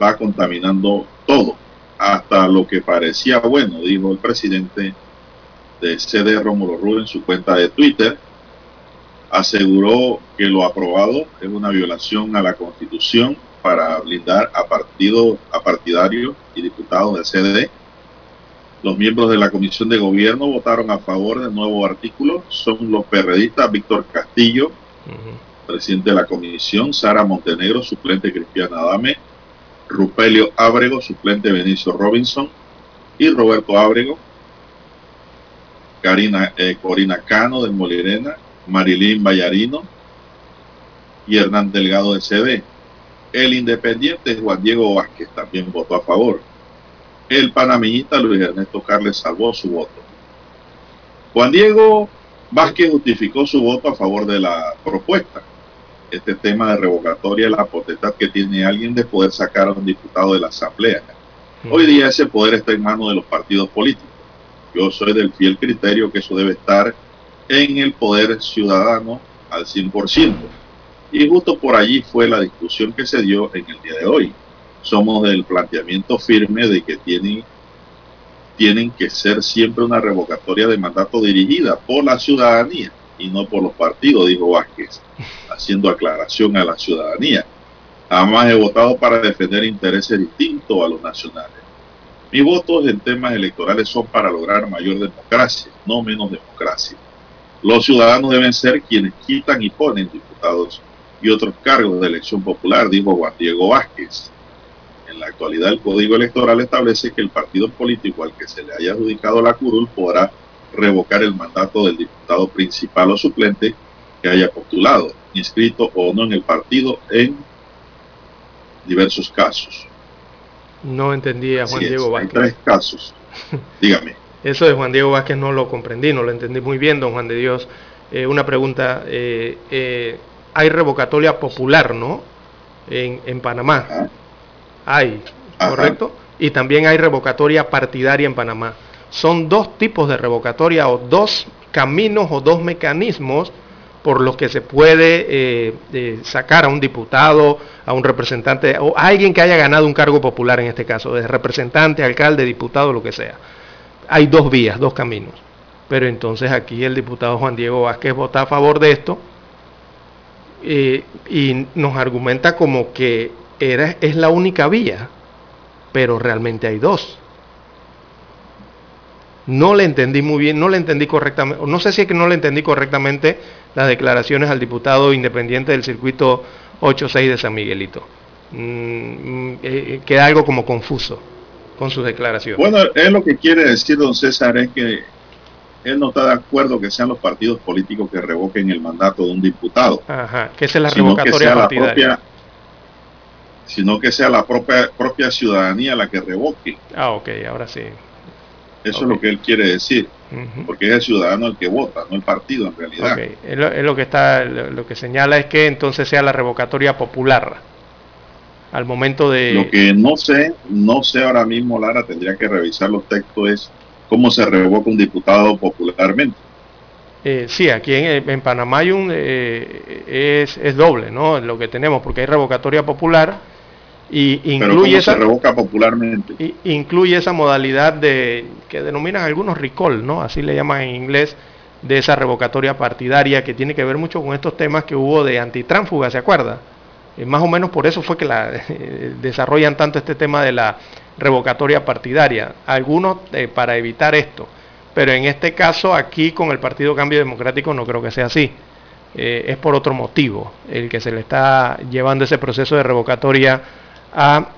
va contaminando todo, hasta lo que parecía bueno, dijo el presidente de CD Rómulo Rubio en su cuenta de Twitter aseguró que lo aprobado es una violación a la Constitución para blindar a partidos, a partidarios y diputados del CDD. Los miembros de la Comisión de Gobierno votaron a favor del nuevo artículo. Son los perredistas Víctor Castillo, presidente de la Comisión, Sara Montenegro, suplente Cristiana Adame, Rupelio Ábrego, suplente Benicio Robinson y Roberto Ábrego, Karina, eh, Corina Cano del Molirena, Marilín Vallarino y Hernán Delgado de CD. El independiente Juan Diego Vázquez también votó a favor. El panameñista Luis Ernesto Carles salvó su voto. Juan Diego Vázquez justificó su voto a favor de la propuesta. Este tema de revocatoria es la potestad que tiene alguien de poder sacar a un diputado de la Asamblea. Hoy día ese poder está en manos de los partidos políticos. Yo soy del fiel criterio que eso debe estar en el poder ciudadano al 100%. Y justo por allí fue la discusión que se dio en el día de hoy. Somos del planteamiento firme de que tienen, tienen que ser siempre una revocatoria de mandato dirigida por la ciudadanía y no por los partidos, dijo Vázquez, haciendo aclaración a la ciudadanía. Jamás he votado para defender intereses distintos a los nacionales. Mis votos en temas electorales son para lograr mayor democracia, no menos democracia. Los ciudadanos deben ser quienes quitan y ponen diputados y otros cargos de elección popular, dijo Juan Diego Vázquez. En la actualidad, el Código Electoral establece que el partido político al que se le haya adjudicado la curul podrá revocar el mandato del diputado principal o suplente que haya postulado, inscrito o no en el partido en diversos casos. No entendí a Juan es, Diego hay Vázquez. tres casos. Dígame. Eso de Juan Diego Vázquez no lo comprendí, no lo entendí muy bien, don Juan de Dios. Eh, una pregunta, eh, eh, hay revocatoria popular, ¿no? En, en Panamá. Hay, ¿correcto? Y también hay revocatoria partidaria en Panamá. Son dos tipos de revocatoria o dos caminos o dos mecanismos por los que se puede eh, eh, sacar a un diputado, a un representante, o a alguien que haya ganado un cargo popular en este caso, de representante, alcalde, diputado, lo que sea. Hay dos vías, dos caminos. Pero entonces aquí el diputado Juan Diego Vázquez vota a favor de esto eh, y nos argumenta como que era, es la única vía, pero realmente hay dos. No le entendí muy bien, no le entendí correctamente, no sé si es que no le entendí correctamente las declaraciones al diputado independiente del circuito 86 de San Miguelito. Mm, mm, eh, queda algo como confuso con sus declaraciones. Bueno, él lo que quiere decir, don César, es que él no está de acuerdo que sean los partidos políticos que revoquen el mandato de un diputado, Ajá, que esa es la sino que revocatoria sea la propia, sino que sea la propia, propia ciudadanía la que revoque. Ah, ok, ahora sí. Eso es lo que él quiere decir, porque es el ciudadano el que vota, no el partido en realidad. Es lo, es lo que está, lo, lo que señala es que entonces sea la revocatoria popular al momento de Lo que no sé, no sé ahora mismo, Lara, tendría que revisar los textos, es cómo se revoca un diputado popularmente. Eh, sí, aquí en, en Panamá hay un, eh, es, es doble, ¿no? Lo que tenemos, porque hay revocatoria popular y Pero incluye cómo esa, se revoca popularmente. incluye esa modalidad de que denominan algunos recall, ¿no? Así le llaman en inglés, de esa revocatoria partidaria que tiene que ver mucho con estos temas que hubo de antitránsfuga, ¿se acuerda? Eh, más o menos por eso fue que la, eh, desarrollan tanto este tema de la revocatoria partidaria. Algunos eh, para evitar esto. Pero en este caso, aquí con el Partido Cambio Democrático no creo que sea así. Eh, es por otro motivo el que se le está llevando ese proceso de revocatoria a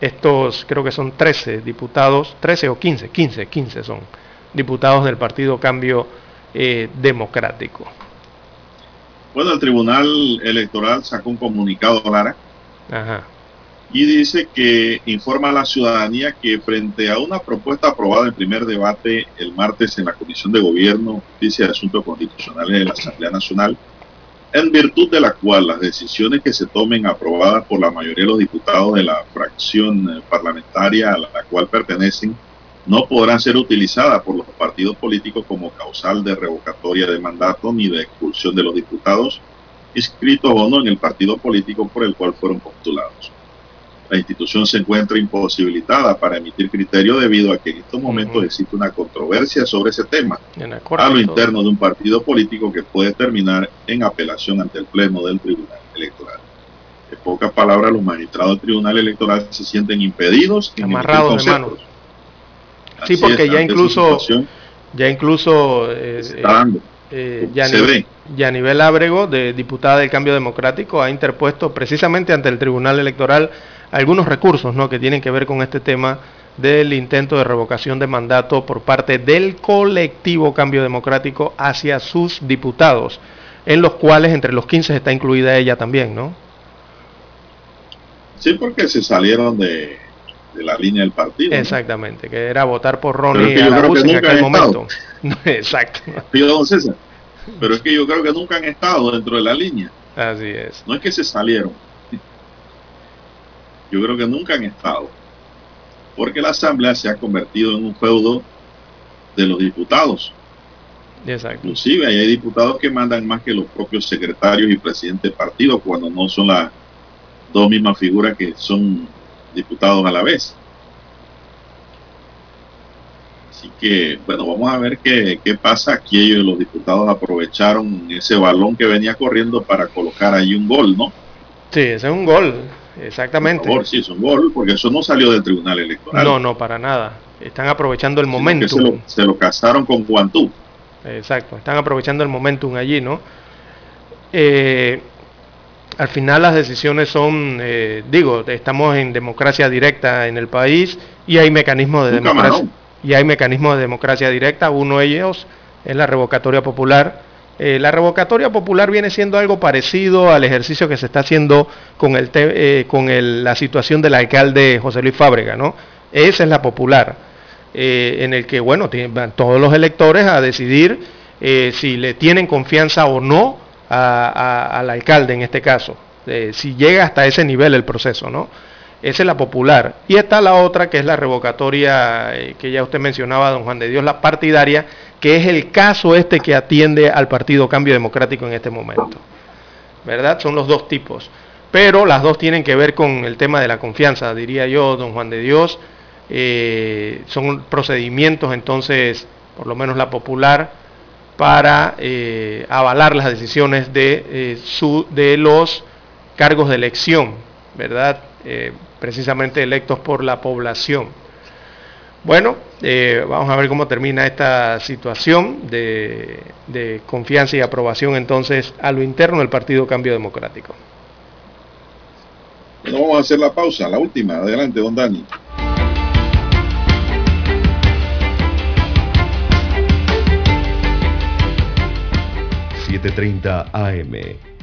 estos creo que son 13 diputados, 13 o 15, 15, 15 son diputados del Partido Cambio eh, Democrático. Bueno, el Tribunal Electoral sacó un comunicado, Lara, y dice que informa a la ciudadanía que frente a una propuesta aprobada en primer debate el martes en la Comisión de Gobierno, Justicia y Asuntos Constitucionales de la Asamblea Nacional, en virtud de la cual las decisiones que se tomen aprobadas por la mayoría de los diputados de la fracción eh, parlamentaria a la cual pertenecen no podrán ser utilizadas por los partidos políticos como causal de revocatoria de mandato ni de expulsión de los diputados inscritos o no en el partido político por el cual fueron postulados. La institución se encuentra imposibilitada para emitir criterio debido a que en estos momentos existe una controversia sobre ese tema a lo interno de un partido político que puede terminar en apelación ante el Pleno del Tribunal Electoral. En pocas palabras, los magistrados del Tribunal Electoral se sienten impedidos amarrados de manos. Sí, porque ya incluso, ya incluso eh, eh, ya, nivel, ya a nivel ábrego de diputada del Cambio Democrático ha interpuesto precisamente ante el Tribunal Electoral algunos recursos ¿no? que tienen que ver con este tema del intento de revocación de mandato por parte del colectivo Cambio Democrático hacia sus diputados, en los cuales entre los 15 está incluida ella también, ¿no? Sí, porque se salieron de, la línea del partido. Exactamente, que era votar por Ronnie es en aquel momento. Exacto. pero es que yo creo que nunca han estado dentro de la línea. Así es. No es que se salieron yo creo que nunca han estado. Porque la Asamblea se ha convertido en un feudo de los diputados. Exacto. Inclusive hay diputados que mandan más que los propios secretarios y presidentes de partido cuando no son las dos mismas figuras que son diputados a la vez. Así que, bueno, vamos a ver qué, qué pasa. Aquí ellos, los diputados, aprovecharon ese balón que venía corriendo para colocar ahí un gol, ¿no? Sí, ese es un gol. Exactamente. Por favor, sí, es un gol, porque eso no salió del Tribunal Electoral. No, no, para nada. Están aprovechando el momento. Se lo, casaron con Guantú. Exacto, están aprovechando el momentum allí, ¿no? Eh, al final las decisiones son, eh, digo, estamos en democracia directa en el país y hay mecanismos de democracia y hay mecanismos de democracia directa. Uno de ellos es la revocatoria popular eh, la revocatoria popular viene siendo algo parecido al ejercicio que se está haciendo con, eh, la situación del alcalde José Luis Fábrega, ¿no? Esa es la popular, eh, en el que, bueno, van todos los electores a decidir si le tienen confianza o no al alcalde en este caso, si llega hasta ese nivel el proceso, ¿no? Esa es la popular. Y está la otra, que es la revocatoria que ya usted mencionaba, don Juan de Dios, la partidaria, que es el caso este que atiende al Partido Cambio Democrático en este momento. ¿Verdad? Son los dos tipos. Pero las dos tienen que ver con el tema de la confianza, diría yo, don Juan de Dios. Eh, son procedimientos, entonces, por lo menos la popular, para eh, avalar las decisiones de, eh, su, de los cargos de elección, ¿verdad? Precisamente electos por la población. Bueno, eh, vamos a ver cómo termina esta situación de, confianza y aprobación entonces a lo interno del Partido Cambio Democrático. Bueno, vamos a hacer la pausa, la última. Adelante, don Dani. ...7.30 AM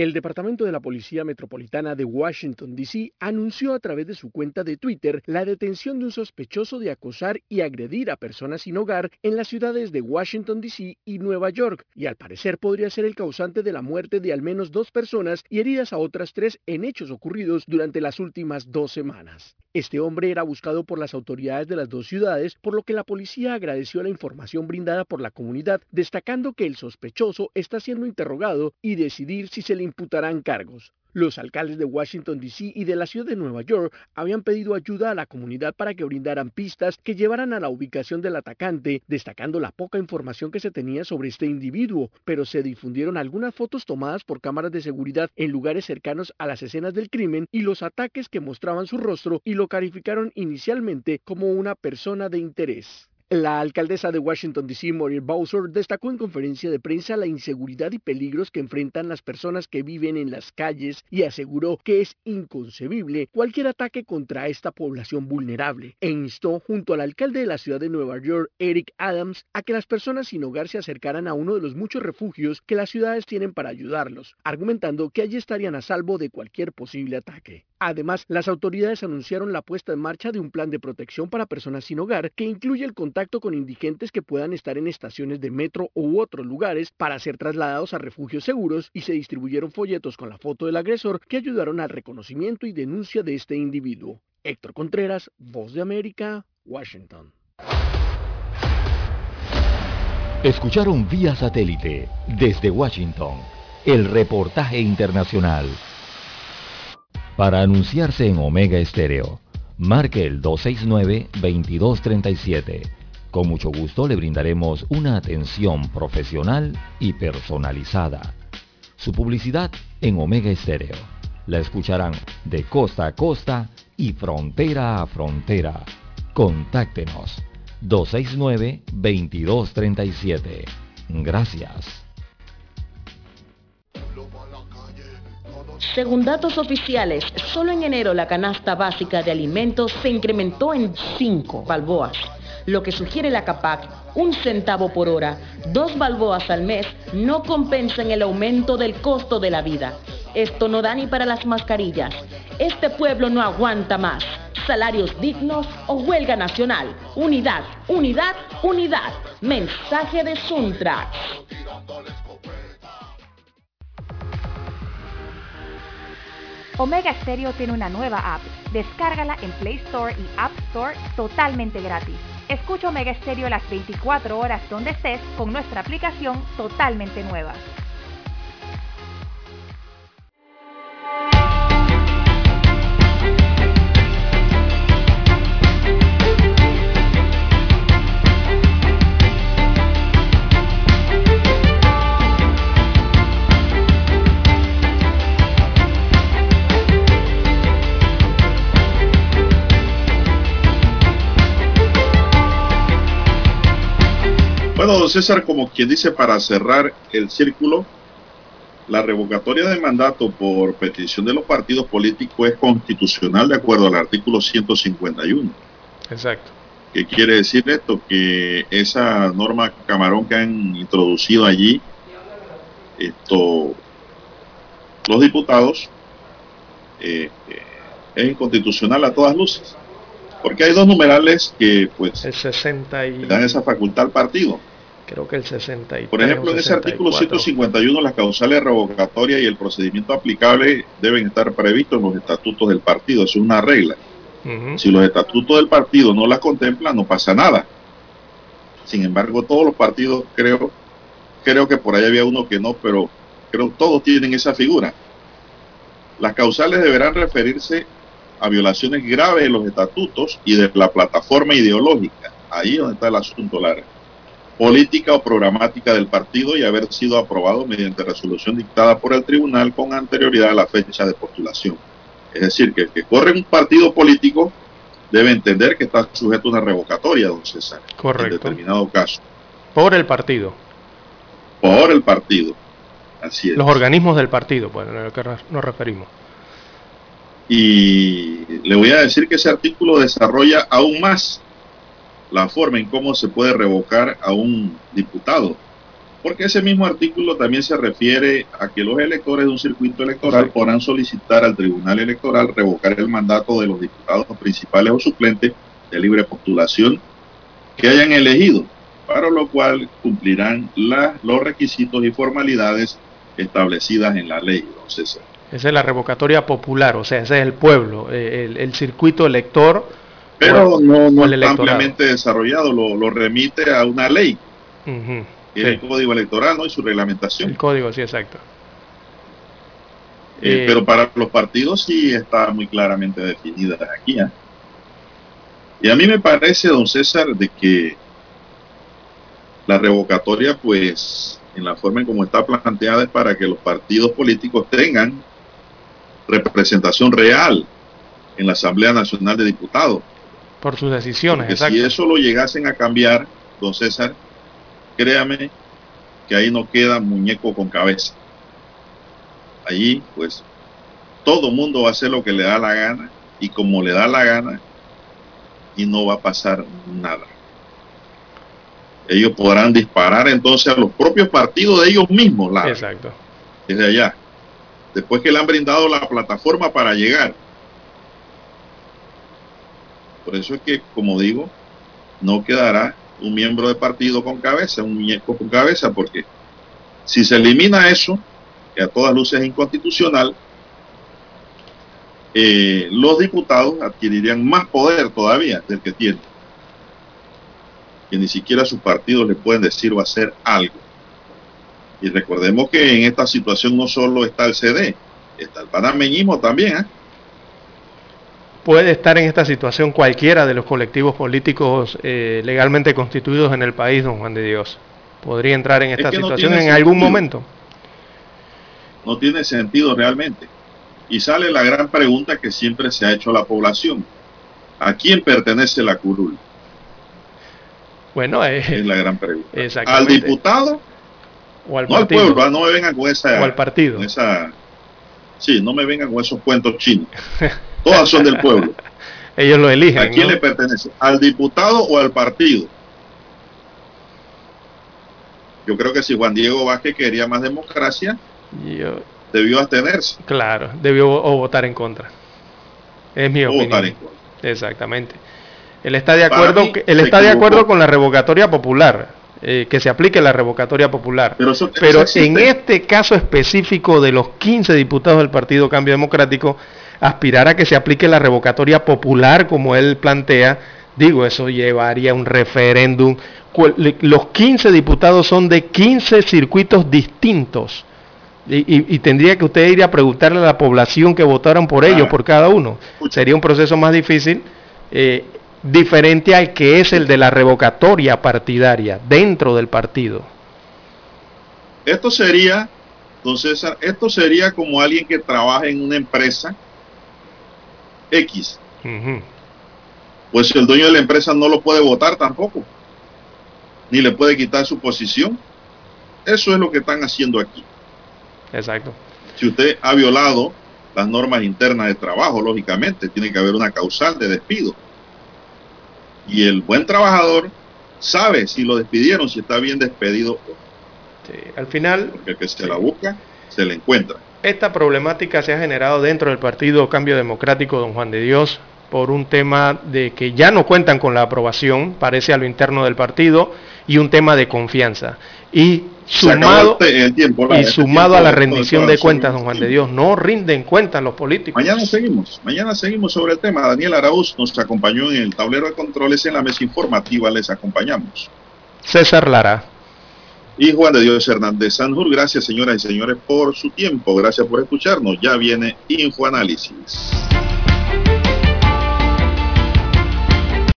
El Departamento de la Policía Metropolitana de Washington, D.C. anunció a través de su cuenta de Twitter la detención de un sospechoso de acosar y agredir a personas sin hogar en las ciudades de Washington, D.C. y Nueva York, y al parecer podría ser el causante de la muerte de al menos dos personas y heridas a otras tres en hechos ocurridos durante las últimas dos semanas. Este hombre era buscado por las autoridades de las dos ciudades, por lo que la policía agradeció la información brindada por la comunidad, destacando que el sospechoso está siendo interrogado y decidir si se le imputarán cargos. Los alcaldes de Washington, D.C. y de la ciudad de Nueva York habían pedido ayuda a la comunidad para que brindaran pistas que llevaran a la ubicación del atacante, destacando la poca información que se tenía sobre este individuo, pero se difundieron algunas fotos tomadas por cámaras de seguridad en lugares cercanos a las escenas del crimen y los ataques que mostraban su rostro y lo calificaron inicialmente como una persona de interés. La alcaldesa de Washington, D.C., Muriel Bowser, destacó en conferencia de prensa la inseguridad y peligros que enfrentan las personas que viven en las calles y aseguró que es inconcebible cualquier ataque contra esta población vulnerable e instó junto al alcalde de la ciudad de Nueva York, Eric Adams, a que las personas sin hogar se acercaran a uno de los muchos refugios que las ciudades tienen para ayudarlos, argumentando que allí estarían a salvo de cualquier posible ataque. Además, las autoridades anunciaron la puesta en marcha de un plan de protección para personas sin hogar que incluye el contacto con indigentes que puedan estar en estaciones de metro u otros lugares para ser trasladados a refugios seguros y se distribuyeron folletos con la foto del agresor que ayudaron al reconocimiento y denuncia de este individuo. Héctor Contreras, Voz de América, Washington. Escucharon vía satélite desde Washington el reportaje internacional. Para anunciarse en Omega Estéreo, marque el 269-2237. Con mucho gusto le brindaremos una atención profesional y personalizada. Su publicidad en Omega Estéreo. La escucharán de costa a costa y frontera a frontera. Contáctenos 269-2237. Gracias. Según datos oficiales, solo en enero la canasta básica de alimentos se incrementó en 5 balboas, lo que sugiere la CAPAC un centavo por hora, dos balboas al mes, no compensan el aumento del costo de la vida. Esto no da ni para las mascarillas. Este pueblo no aguanta más. Salarios dignos o huelga nacional. Unidad, unidad, unidad. Mensaje de Suntrax. Omega Stereo tiene una nueva app. Descárgala en Play Store y App Store totalmente gratis. Escucha Omega Stereo las 24 horas donde estés con nuestra aplicación totalmente nueva. Bueno, don César, como quien dice, para cerrar el círculo, la revocatoria de mandato por petición de los partidos políticos es constitucional de acuerdo al artículo 151. Exacto. ¿Qué quiere decir esto? Que esa norma camarón que han introducido allí, esto, los diputados, eh, eh, es inconstitucional a todas luces. Porque hay dos numerales que pues El 60 y... le dan esa facultad al partido. Creo que el 63 Por ejemplo, en ese artículo 64. 151, las causales revocatorias y el procedimiento aplicable deben estar previstos en los estatutos del partido. Eso es una regla. Si los estatutos del partido no las contemplan, no pasa nada. Sin embargo, todos los partidos, creo, creo que por ahí había uno que no, pero creo que todos tienen esa figura. Las causales deberán referirse a violaciones graves de los estatutos y de la plataforma ideológica. Ahí es donde está el asunto largo política o programática del partido y haber sido aprobado mediante resolución dictada por el tribunal con anterioridad a la fecha de postulación. Es decir, que el que corre un partido político debe entender que está sujeto a una revocatoria, don César, en Correcto. determinado caso, Por el partido. por el partido. Así es. Los organismos del partido, pues, a lo que nos referimos. Y le voy a decir que ese artículo desarrolla aún más la forma en cómo se puede revocar a un diputado. Porque ese mismo artículo también se refiere a que los electores de un circuito electoral podrán solicitar al Tribunal Electoral revocar el mandato de los diputados principales o suplentes de libre postulación que hayan elegido, para lo cual cumplirán la- los requisitos y formalidades establecidas en la ley. don César. Esa es la revocatoria popular, o sea, ese es el pueblo, eh, el, el circuito elector. Pero o- no, no está electorado. ampliamente desarrollado, lo, lo remite a una ley, que es el Código Electoral ¿no? y su reglamentación. El código, sí, exacto. Eh, Eh, pero para los partidos sí está muy claramente definida aquí. Y a mí me parece, don César, de que la revocatoria, pues, en la forma en como está planteada es para que los partidos políticos tengan representación real en la Asamblea Nacional de Diputados. Por sus decisiones, exacto. si eso lo llegasen a cambiar, don César, créame que ahí no queda muñeco con cabeza. Allí, pues, todo mundo va a hacer lo que le da la gana y como le da la gana y no va a pasar nada. Ellos podrán disparar entonces a los propios partidos de ellos mismos, Lara, Exacto. desde allá. Después que le han brindado la plataforma para llegar. Por eso es que, como digo, no quedará un miembro de partido con cabeza, un muñeco con cabeza, porque si se elimina eso, que a todas luces es inconstitucional, eh, los diputados adquirirían más poder todavía del que tienen. Que ni siquiera sus partidos le pueden decir o hacer algo. Y recordemos que en esta situación no solo está el CD, está el panameñismo también. ¿eh? Puede estar en esta situación cualquiera de los colectivos políticos eh, legalmente constituidos en el país, don Juan de Dios. Podría entrar en Es esta que situación en algún momento. no tiene sentido realmente. Y sale la gran pregunta que siempre se ha hecho la población. ¿A quién pertenece la curul? Bueno, eh, Es la gran pregunta. ¿Al diputado? o al no al pueblo, ah, no me vengan con esa... O al partido. esa sí, no me vengan con esos cuentos chinos. Todas son del pueblo. Ellos lo eligen. ¿A quién ¿no? le pertenece? ¿Al diputado o al partido? Yo creo que si Juan Diego Vázquez quería más democracia, Yo- debió abstenerse. claro, debió o votar en contra. Es mi O opinión. votar en contra. Exactamente. Él está de acuerdo, mí, él está de acuerdo con la revocatoria popular, eh, que se aplique la revocatoria popular. Pero, eso- Pero eso en este caso específico de los 15 diputados del Partido Cambio Democrático, aspirar a que se aplique la revocatoria popular como él plantea, digo, eso llevaría a un referéndum. Los 15 diputados son de 15 circuitos distintos. Y, y- y tendría que usted ir a preguntarle a la población que votaron por ellos, por cada uno. Sería un proceso más difícil, eh, diferente al que es el de la revocatoria partidaria dentro del partido. Esto sería, don César, esto sería como alguien que trabaja en una empresa X. Ujú. Pues el dueño de la empresa no lo puede votar tampoco, ni le puede quitar su posición. Eso es lo que están haciendo aquí. Exacto. Si usted ha violado las normas internas de trabajo, lógicamente, tiene que haber una causal de despido. Y el buen trabajador sabe si lo despidieron, si está bien despedido, o no, Sí, Al final, porque el que se la busca, se la encuentra. esta problemática se ha generado dentro del Partido Cambio Democrático, don Juan de Dios, por un tema de que ya no cuentan con la aprobación, parece a lo interno del partido, y un tema de confianza. Y sumado, el te- el tiempo, Lara, y este sumado tiempo a la rendición de- de cuentas, don Juan de Dios, no rinden cuentas los políticos. Mañana seguimos, mañana seguimos sobre el tema. Daniel Arauz nos acompañó en el tablero de controles en la mesa informativa, les acompañamos. César Lara. Y Juan de Dios Hernández Sanjur, gracias señoras y señores por su tiempo, gracias por escucharnos. Ya viene Infoanálisis.